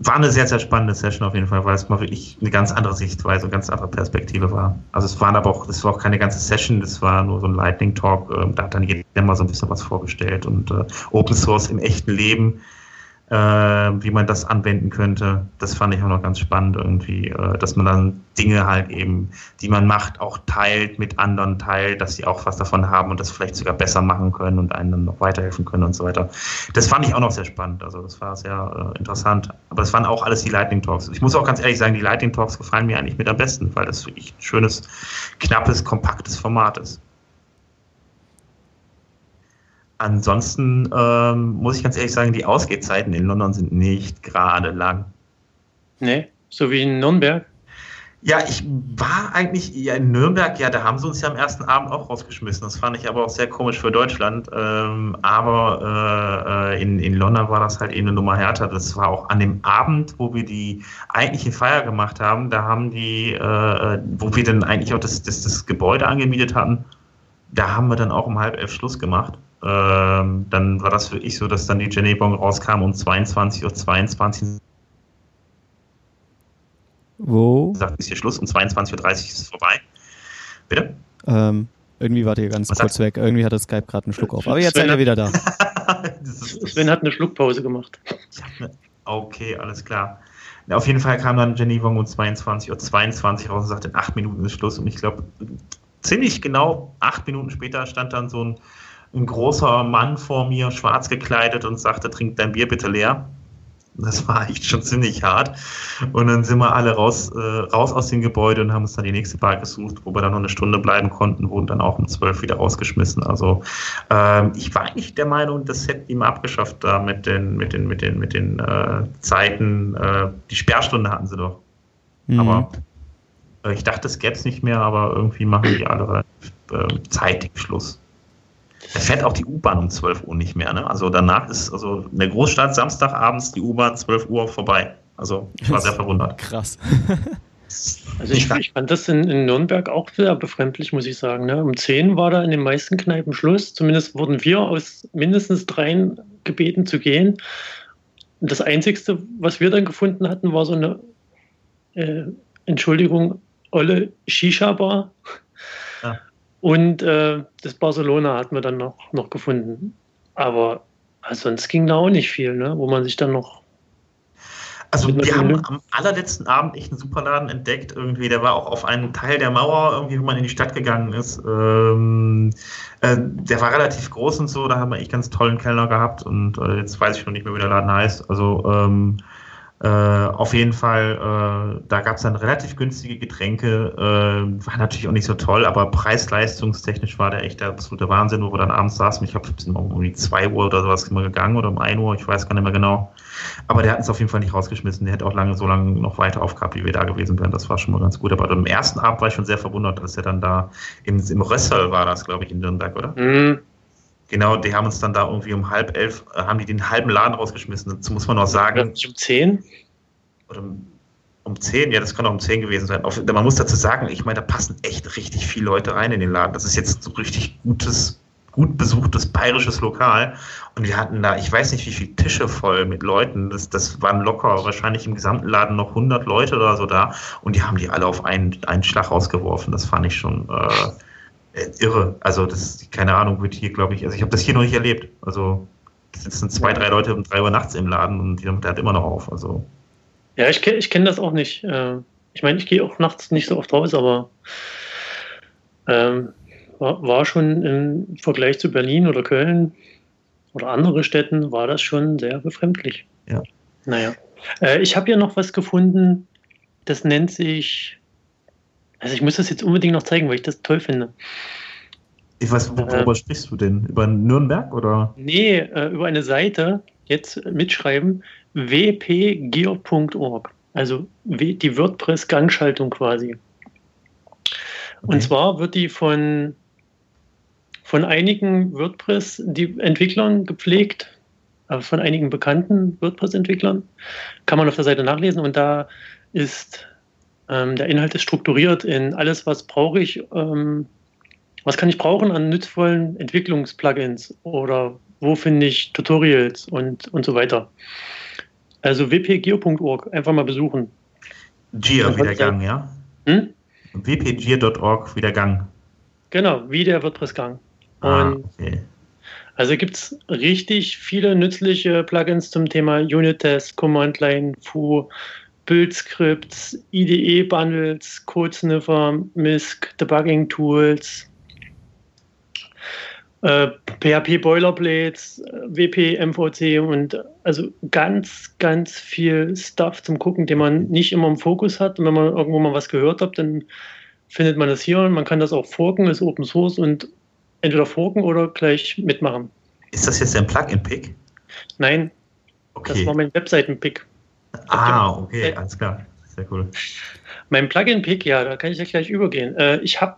war eine sehr, sehr spannende Session auf jeden Fall, weil es mal wirklich eine ganz andere Sichtweise, eine ganz andere Perspektive war. Also es waren aber auch, es war auch keine ganze Session, das war nur so ein Lightning Talk, äh, da hat dann jeder mal so ein bisschen was vorgestellt und äh, Open Source im echten Leben äh, wie man das anwenden könnte. Das fand ich auch noch ganz spannend irgendwie, äh, dass man dann Dinge halt eben, die man macht, auch teilt mit anderen, teilt, dass sie auch was davon haben und das vielleicht sogar besser machen können und einen dann noch weiterhelfen können und so weiter. Das fand ich auch noch sehr spannend. Also das war sehr äh, interessant. Aber das waren auch alles die Lightning Talks. Ich muss auch ganz ehrlich sagen, die Lightning Talks gefallen mir eigentlich mit am besten, weil das wirklich ein schönes, knappes, kompaktes Format ist. Ansonsten ähm, muss ich ganz ehrlich sagen, die Ausgehzeiten in London sind nicht gerade lang. Nee, so wie in Nürnberg. Ja, ich war eigentlich ja, in Nürnberg, ja, da haben sie uns ja am ersten Abend auch rausgeschmissen. Das fand ich aber auch sehr komisch für Deutschland. Ähm, aber äh, in, in London war das halt eben eine Nummer härter. Das war auch an dem Abend, wo wir die eigentliche Feier gemacht haben, da haben die, äh, wo wir dann eigentlich auch das, das, das Gebäude angemietet hatten, da haben wir dann auch um halb elf Schluss gemacht. Ähm, dann war das für ich so, dass dann die Jenny Bong rauskam um 22.22 Uhr. 22. Wo? Sagt, ist hier Schluss, um 22.30 Uhr ist es vorbei. Bitte? Ähm, irgendwie wart ihr ganz Was kurz weg. Irgendwie hat das Skype gerade einen Schluck auf. Aber jetzt seid ihr wieder da. Sven hat eine Schluckpause gemacht. Okay, alles klar. Auf jeden Fall kam dann Jenny Wong um 22.22 Uhr 22 raus und sagte, in acht Minuten ist Schluss. Und ich glaube, ziemlich genau acht Minuten später stand dann so ein ein großer Mann vor mir, schwarz gekleidet und sagte, trink dein Bier bitte leer. Das war echt schon ziemlich hart. Und dann sind wir alle raus, äh, raus aus dem Gebäude und haben uns dann die nächste Bar gesucht, wo wir dann noch eine Stunde bleiben konnten, wurden dann auch um zwölf wieder rausgeschmissen. Also ähm, ich war eigentlich der Meinung, das hätten die mal abgeschafft da mit den, mit den, mit den, mit den äh, Zeiten. Äh, die Sperrstunde hatten sie doch. Mhm. Aber äh, ich dachte, es gäbe es nicht mehr, aber irgendwie machen die alle äh, zeitig Schluss. Da fährt auch die U-Bahn um 12 Uhr nicht mehr. Ne? Also danach ist also in der Großstadt Samstagabends die U-Bahn 12 Uhr vorbei. Also ich war sehr verwundert. Krass. Also ich, ich, fand das in, in, Nürnberg auch sehr befremdlich, muss ich sagen. Ne? Um 10 war da in den meisten Kneipen Schluss. Zumindest wurden wir aus mindestens dreien gebeten zu gehen. Und das Einzige, was wir dann gefunden hatten, war so eine, äh, Entschuldigung, olle Shisha-Bar. Und äh, das Barcelona hatten wir dann noch, noch gefunden. Aber sonst ging da auch nicht viel, ne? wo man sich dann noch. Also wir haben am allerletzten Abend echt einen Superladen entdeckt. Irgendwie, der war auch auf einem Teil der Mauer, irgendwie, wo man in die Stadt gegangen ist. Ähm, äh, der war relativ groß und so, da haben wir echt ganz tollen Kellner gehabt und äh, jetzt weiß ich noch nicht mehr, wie der Laden heißt. Also ähm, äh, auf jeden Fall, äh, da gab es dann relativ günstige Getränke, äh, war natürlich auch nicht so toll, aber preis-leistungstechnisch war der echt der absolute Wahnsinn, wo wir dann abends saßen. Ich glaube, sind um die 2 Uhr oder sowas immer gegangen oder um 1 Uhr, ich weiß gar nicht mehr genau. Aber der hat uns auf jeden Fall nicht rausgeschmissen. Der hätte auch lange so lange noch weiter aufgehabt, wie wir da gewesen wären. Das war schon mal ganz gut. Aber am ersten Abend war ich schon sehr verwundert, dass er dann da im, im Rössel war das, glaube ich, in Nürnberg, oder? Mhm. Genau, die haben uns dann da irgendwie um halb elf, äh, haben die den halben Laden rausgeschmissen. Dazu muss man noch sagen. Um zehn? Oder um, zehn, ja, das kann auch um zehn gewesen sein. Auf, man muss dazu sagen, ich meine, da passen echt richtig viele Leute rein in den Laden. Das ist jetzt so richtig gutes, gut besuchtes bayerisches Lokal. Und wir hatten da, ich weiß nicht, wie viele Tische voll mit Leuten. Das, das waren locker wahrscheinlich im gesamten Laden noch 100 Leute oder so da. Und die haben die alle auf einen, einen Schlag rausgeworfen. Das fand ich schon. Äh, irre. Also das, keine Ahnung, wird hier, glaube ich, also ich habe das hier noch nicht erlebt. Also es sitzen zwei, drei Leute um drei Uhr nachts im Laden und der hat immer noch auf. Also. Ja, ich, ich kenne das auch nicht. Äh, ich meine, ich gehe auch nachts nicht so oft raus, aber ähm, war, war schon im Vergleich zu Berlin oder Köln oder andere Städten, war das schon sehr befremdlich. Ja. Naja. Äh, ich habe hier noch was gefunden, das nennt sich also ich muss das jetzt unbedingt noch zeigen, weil ich das toll finde. Ich weiß, worüber äh, sprichst du denn? Über Nürnberg oder? Nee, äh, über eine Seite, jetzt mitschreiben, wpgear.org. Also die WordPress-Gangschaltung quasi. Okay. Und zwar wird die von, von einigen WordPress-Entwicklern gepflegt, von einigen bekannten WordPress-Entwicklern. Kann man auf der Seite nachlesen und da ist ähm, der Inhalt ist strukturiert in alles, was brauche ich, ähm, was kann ich brauchen an nützvollen Entwicklungsplugins oder wo finde ich Tutorials und, und so weiter. Also wpgear.org, einfach mal besuchen. Gear wieder Gang, ja? Hm? wpgear.org wieder Gang. Genau, wie der WordPress-Gang. Ah, okay. Also gibt es richtig viele nützliche Plugins zum Thema Unit-Test, Command-Line, Foo, Build-Scripts, IDE-Bundles, Code-Sniffer, MISC, Debugging-Tools, äh, PHP Boilerplates, WP, MVC und also ganz, ganz viel Stuff zum Gucken, den man nicht immer im Fokus hat. Und wenn man irgendwo mal was gehört hat, dann findet man das hier und man kann das auch forken, ist Open Source und entweder forken oder gleich mitmachen. Ist das jetzt ein Plugin-Pick? Nein, okay. das war mein Webseiten-Pick. Ah, okay, alles klar. Sehr cool. Mein Plugin-Pick, ja, da kann ich ja gleich übergehen. Äh, ich habe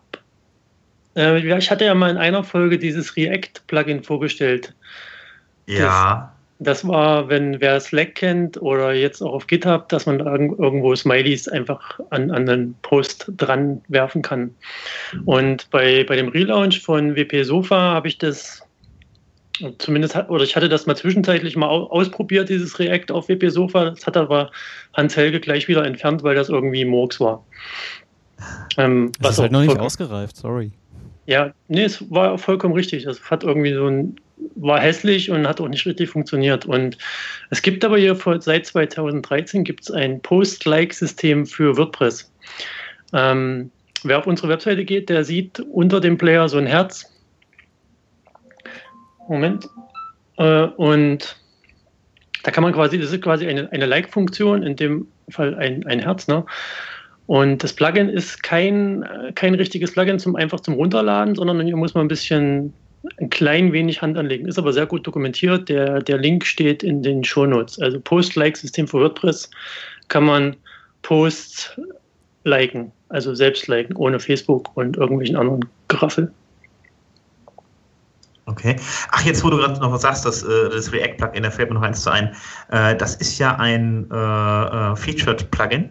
äh, ich hatte ja mal in einer Folge dieses React-Plugin vorgestellt. Ja. Das, das, war, wenn wer Slack kennt oder jetzt auch auf GitHub, dass man irgendwo Smileys einfach an, an einen Post dran werfen kann. Und bei, bei dem Relaunch von WP Sofa habe ich das zumindest, oder ich hatte das mal zwischenzeitlich mal ausprobiert, dieses React auf WP Sofa. Das hat aber Hans Helge gleich wieder entfernt, weil das irgendwie Murks war. Ähm, das ist halt noch nicht ausgereift, sorry. Ja, nee, es war vollkommen richtig. Es hat irgendwie so ein, war hässlich und hat auch nicht richtig funktioniert. Und es gibt aber hier seit 2013 gibt es ein Post-Like-System für WordPress. Ähm, wer auf unsere Webseite geht, der sieht unter dem Player so ein Herz. Moment. Äh, und da kann man quasi, das ist quasi eine, eine Like-Funktion, in dem Fall ein, ein Herz, ne? Und das Plugin ist kein, kein richtiges Plugin zum einfach zum Runterladen, sondern hier muss man ein bisschen ein klein wenig Hand anlegen. Ist aber sehr gut dokumentiert. Der, der Link steht in den Shownotes. Also Post-Like-System für WordPress kann man Posts liken, also selbst liken, ohne Facebook und irgendwelchen anderen Graffel. Okay. Ach, jetzt, wo du gerade noch was sagst, das, äh, das React-Plugin, da fällt mir noch eins zu ein. Äh, das ist ja ein äh, äh Featured-Plugin.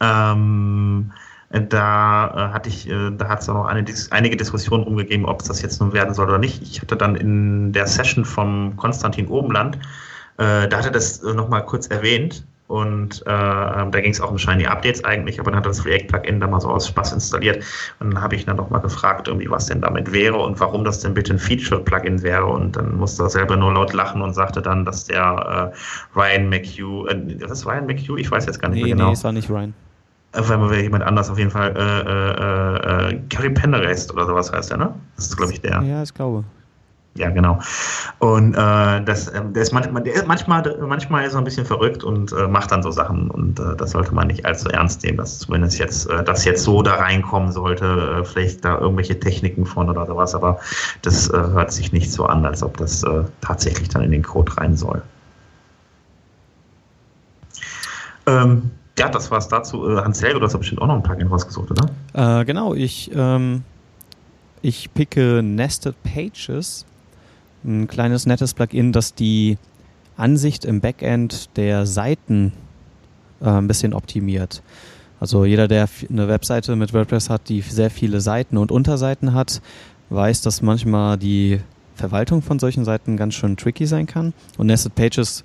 Ähm, da hatte ich, da hat es auch eine, einige Diskussionen rumgegeben, ob es das jetzt nun werden soll oder nicht. Ich hatte dann in der Session vom Konstantin Obenland, äh, da hat er das nochmal kurz erwähnt und äh, da ging es auch um Shiny Updates eigentlich, aber dann hat er das React-Plugin da mal so aus Spaß installiert und dann habe ich dann nochmal gefragt, irgendwie, was denn damit wäre und warum das denn bitte ein Feature-Plugin wäre und dann musste er selber nur laut lachen und sagte dann, dass der äh, Ryan McHugh, äh, was ist Ryan McHugh? Ich weiß jetzt gar nicht nee, mehr genau. Nee, es war nicht Ryan wenn man jemand anders auf jeden Fall, äh, äh, äh, Gary Pendergast oder sowas heißt der, ne? Das ist, glaube ich, der. Ja, ich glaube. Ja, genau. Und äh, das, äh, der ist manchmal, der ist manchmal, manchmal ist er ein bisschen verrückt und äh, macht dann so Sachen und äh, das sollte man nicht allzu ernst nehmen, dass zumindest jetzt, äh, das jetzt so da reinkommen sollte, äh, vielleicht da irgendwelche Techniken von oder sowas, aber das hört sich nicht so an, als ob das tatsächlich dann in den Code rein soll. Ähm, ja, das war es dazu. Hans Helge, du hast bestimmt auch noch ein Plugin rausgesucht, oder? Genau, ich, ähm, ich picke Nested Pages, ein kleines nettes Plugin, das die Ansicht im Backend der Seiten äh, ein bisschen optimiert. Also jeder, der eine Webseite mit WordPress hat, die sehr viele Seiten und Unterseiten hat, weiß, dass manchmal die Verwaltung von solchen Seiten ganz schön tricky sein kann. Und Nested Pages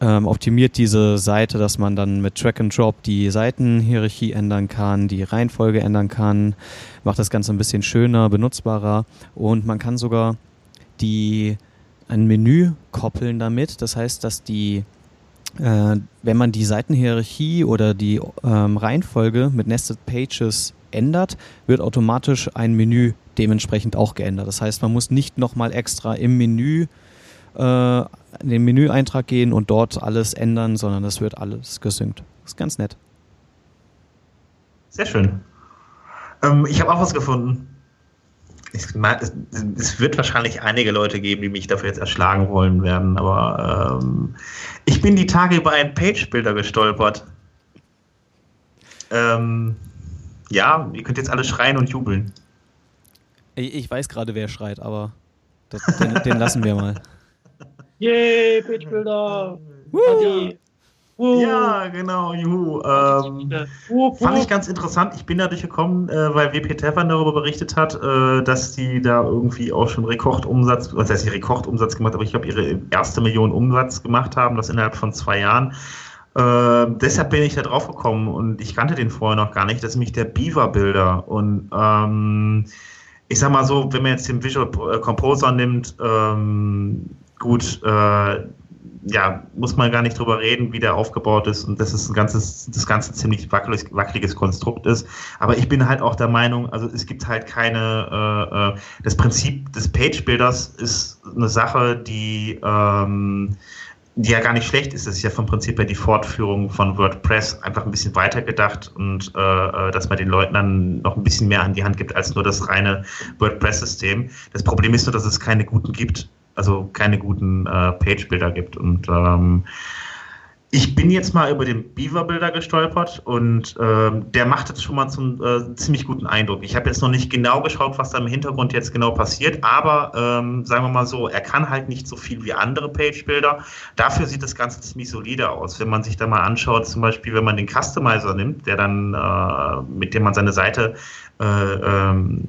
ähm, optimiert diese Seite, dass man dann mit Track and Drop die Seitenhierarchie ändern kann, die Reihenfolge ändern kann, macht das Ganze ein bisschen schöner, benutzbarer und man kann sogar die ein Menü koppeln damit. Das heißt, dass die äh, wenn man die Seitenhierarchie oder die ähm, Reihenfolge mit Nested Pages ändert, wird automatisch ein Menü dementsprechend auch geändert. Das heißt, man muss nicht nochmal extra im Menü äh, in den Menüeintrag gehen und dort alles ändern, sondern das wird alles gesynkt. Ist ganz nett. Sehr schön. Ähm, ich habe auch was gefunden. Ich, es, es, wird wahrscheinlich einige Leute geben, die mich dafür jetzt erschlagen wollen werden, aber ähm, ich bin die Tage über einen Page-Builder gestolpert. Ähm, ja, ihr könnt jetzt alle schreien und jubeln. Ich, ich weiß gerade, wer schreit, aber das, den, den lassen wir mal. Yay, Pitchbilder! Ja, genau, juhu. Ähm, fand ich ganz interessant. Ich bin dadurch gekommen, äh, weil WP Tevern darüber berichtet hat, äh, dass die da irgendwie auch schon Rekordumsatz, was heißt Rekordumsatz gemacht, aber ich glaube, ihre erste Million Umsatz gemacht haben, das innerhalb von zwei Jahren. Äh, deshalb bin ich da drauf gekommen und ich kannte den vorher noch gar nicht. Das ist nämlich der Beaver-Bilder. Und ähm, ich sag mal so, wenn man jetzt den Visual Composer nimmt, ähm, gut, äh, ja, muss man gar nicht drüber reden, wie der aufgebaut ist und dass es ein ganzes, das Ganze ziemlich wackelig, wackeliges Konstrukt ist. Aber ich bin halt auch der Meinung, also es gibt halt keine, äh, äh das Prinzip des Page-Builders ist eine Sache, die, ähm, die ja gar nicht schlecht ist. Das ist ja vom Prinzip her die Fortführung von WordPress einfach ein bisschen weitergedacht und äh, äh, dass man den Leuten dann noch ein bisschen mehr an die Hand gibt als nur das reine WordPress-System. Das Problem ist nur, dass es keine guten gibt also keine guten äh, Page-Bilder gibt. Und ähm, ich bin jetzt mal über den Beaver-Bilder gestolpert und ähm, der macht jetzt schon mal zum äh, ziemlich guten Eindruck. Ich habe jetzt noch nicht genau geschaut, was da im Hintergrund jetzt genau passiert, aber ähm, sagen wir mal so, er kann halt nicht so viel wie andere Page-Bilder. Dafür sieht das Ganze ziemlich solide aus. Wenn man sich da mal anschaut, zum Beispiel, wenn man den Customizer nimmt, der dann, äh, mit dem man seine Seite äh, ähm,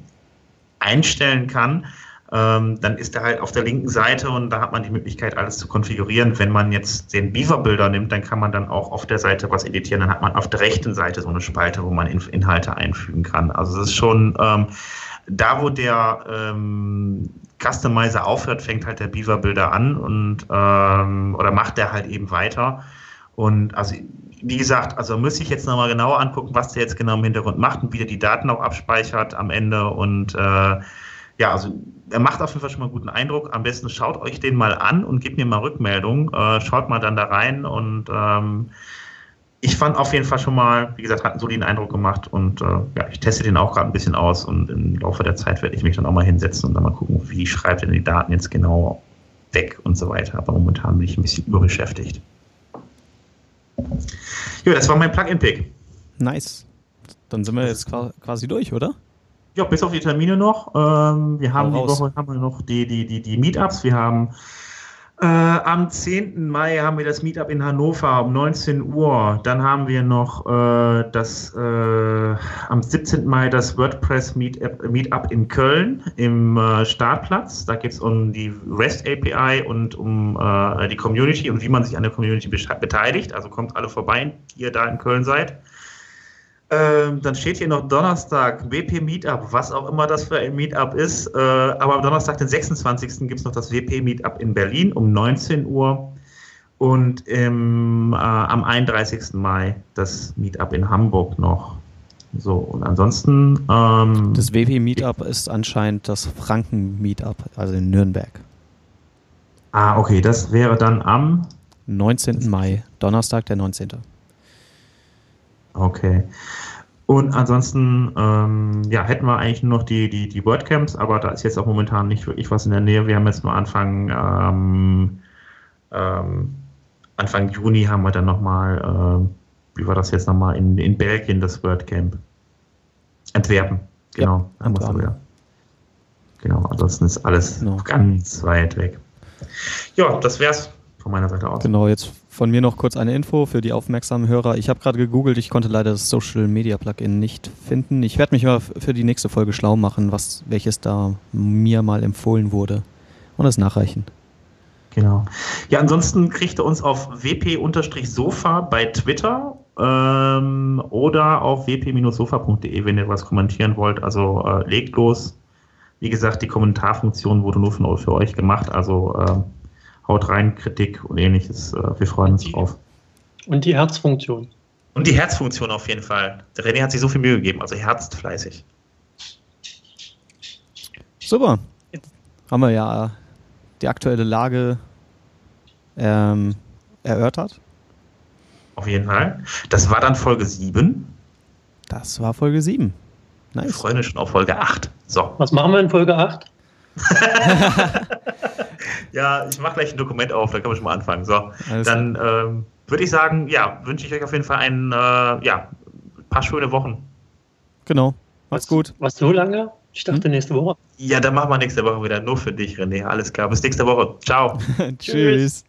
einstellen kann, ähm, dann ist er halt auf der linken Seite und da hat man die Möglichkeit, alles zu konfigurieren. Wenn man jetzt den Beaver-Bilder nimmt, dann kann man dann auch auf der Seite was editieren. Dann hat man auf der rechten Seite so eine Spalte, wo man In Inhalte einfügen kann. Also es ist schon ähm, da, wo der ähm, Customizer aufhört, fängt halt der Beaver-Bilder an und ähm, oder macht der halt eben weiter. Und also wie gesagt, also müsste ich jetzt nochmal genauer angucken, was der jetzt genau im Hintergrund macht und wie der die Daten auch abspeichert am Ende und äh, ja, also er macht auf jeden Fall schon mal einen guten Eindruck. Am besten schaut euch den mal an und gebt mir mal Rückmeldung. Äh, schaut mal dann da rein und ähm, ich fand auf jeden Fall schon mal, wie gesagt, hat einen soliden Eindruck gemacht und äh, ja, ich teste den auch gerade ein bisschen aus und im Laufe der Zeit werde ich mich dann auch mal hinsetzen und dann mal gucken, wie schreibt denn die Daten jetzt genau weg und so weiter. Aber momentan bin ich ein bisschen überbeschäftigt. Ja, das war mein Plugin-Pick. Nice. Dann sind wir jetzt quasi durch, oder? Ja, bis auf die Termine noch. Ähm, wir haben die Woche haben wir noch die, die, die, die Meetups. Wir haben äh, am 10. Mai haben wir das Meetup in Hannover um 19 Uhr. Dann haben wir noch äh, das äh, am 17. Mai das WordPress Meetup, Meetup in Köln im äh, Startplatz. Da geht es um die REST API und um äh, die Community und wie man sich an der Community beteiligt. Also kommt alle vorbei, die ihr da in Köln seid. Ähm, dann steht hier noch Donnerstag, WP Meetup, was auch immer das für ein Meetup ist. Äh, aber am Donnerstag, den 26. gibt es noch das WP Meetup in Berlin um 19 Uhr. Und im, äh, am 31. Mai das Meetup in Hamburg noch. So, und ansonsten. Ähm, das WP Meetup ist anscheinend das Franken Meetup, also in Nürnberg. Ah, okay, das wäre dann am 19. Mai, Donnerstag, der 19. Okay. Und ansonsten, ähm, ja, hätten wir eigentlich nur noch die, die, die WordCamps, aber da ist jetzt auch momentan nicht wirklich was in der Nähe. Wir haben jetzt nur Anfang, ähm, ähm, Anfang Juni haben wir dann nochmal, äh, wie war das jetzt nochmal, in, in Belgien das WordCamp. Antwerpen, genau. Ja, Antwerpen. Ja. Genau, ansonsten ist alles genau. ganz weit weg. Ja, das wär's von meiner Seite aus. Genau, jetzt von mir noch kurz eine Info für die aufmerksamen Hörer. Ich habe gerade gegoogelt, ich konnte leider das Social Media Plugin nicht finden. Ich werde mich mal für die nächste Folge schlau machen, was welches da mir mal empfohlen wurde und es nachreichen. Genau. Ja, ansonsten kriegt ihr uns auf wp-sofa bei Twitter ähm, oder auf wp-sofa.de, wenn ihr was kommentieren wollt. Also äh, legt los. Wie gesagt, die Kommentarfunktion wurde nur für euch gemacht. Also äh, haut rein, Kritik und ähnliches. Äh, wir freuen uns drauf. Und die Herzfunktion. Und die Herzfunktion auf jeden Fall. Der René hat sich so viel Mühe gegeben, also herzt fleißig. Super. Haben wir ja die aktuelle Lage ähm, erörtert. Auf jeden Fall. Das war dann Folge 7. Das war Folge 7. Nice. Ich freue mich schon auf Folge 8. So. Was machen wir in Folge 8? ja, ich mache gleich ein Dokument auf, da können wir schon mal anfangen. So, Alles dann ähm, würde ich sagen, ja, wünsche ich euch auf jeden Fall ein äh, ja, paar schöne Wochen. Genau. Macht's gut. Was so lange? Ich dachte hm? nächste Woche. Ja, dann machen wir nächste Woche wieder nur für dich, René. Alles klar. Bis nächste Woche. Ciao. Tschüss.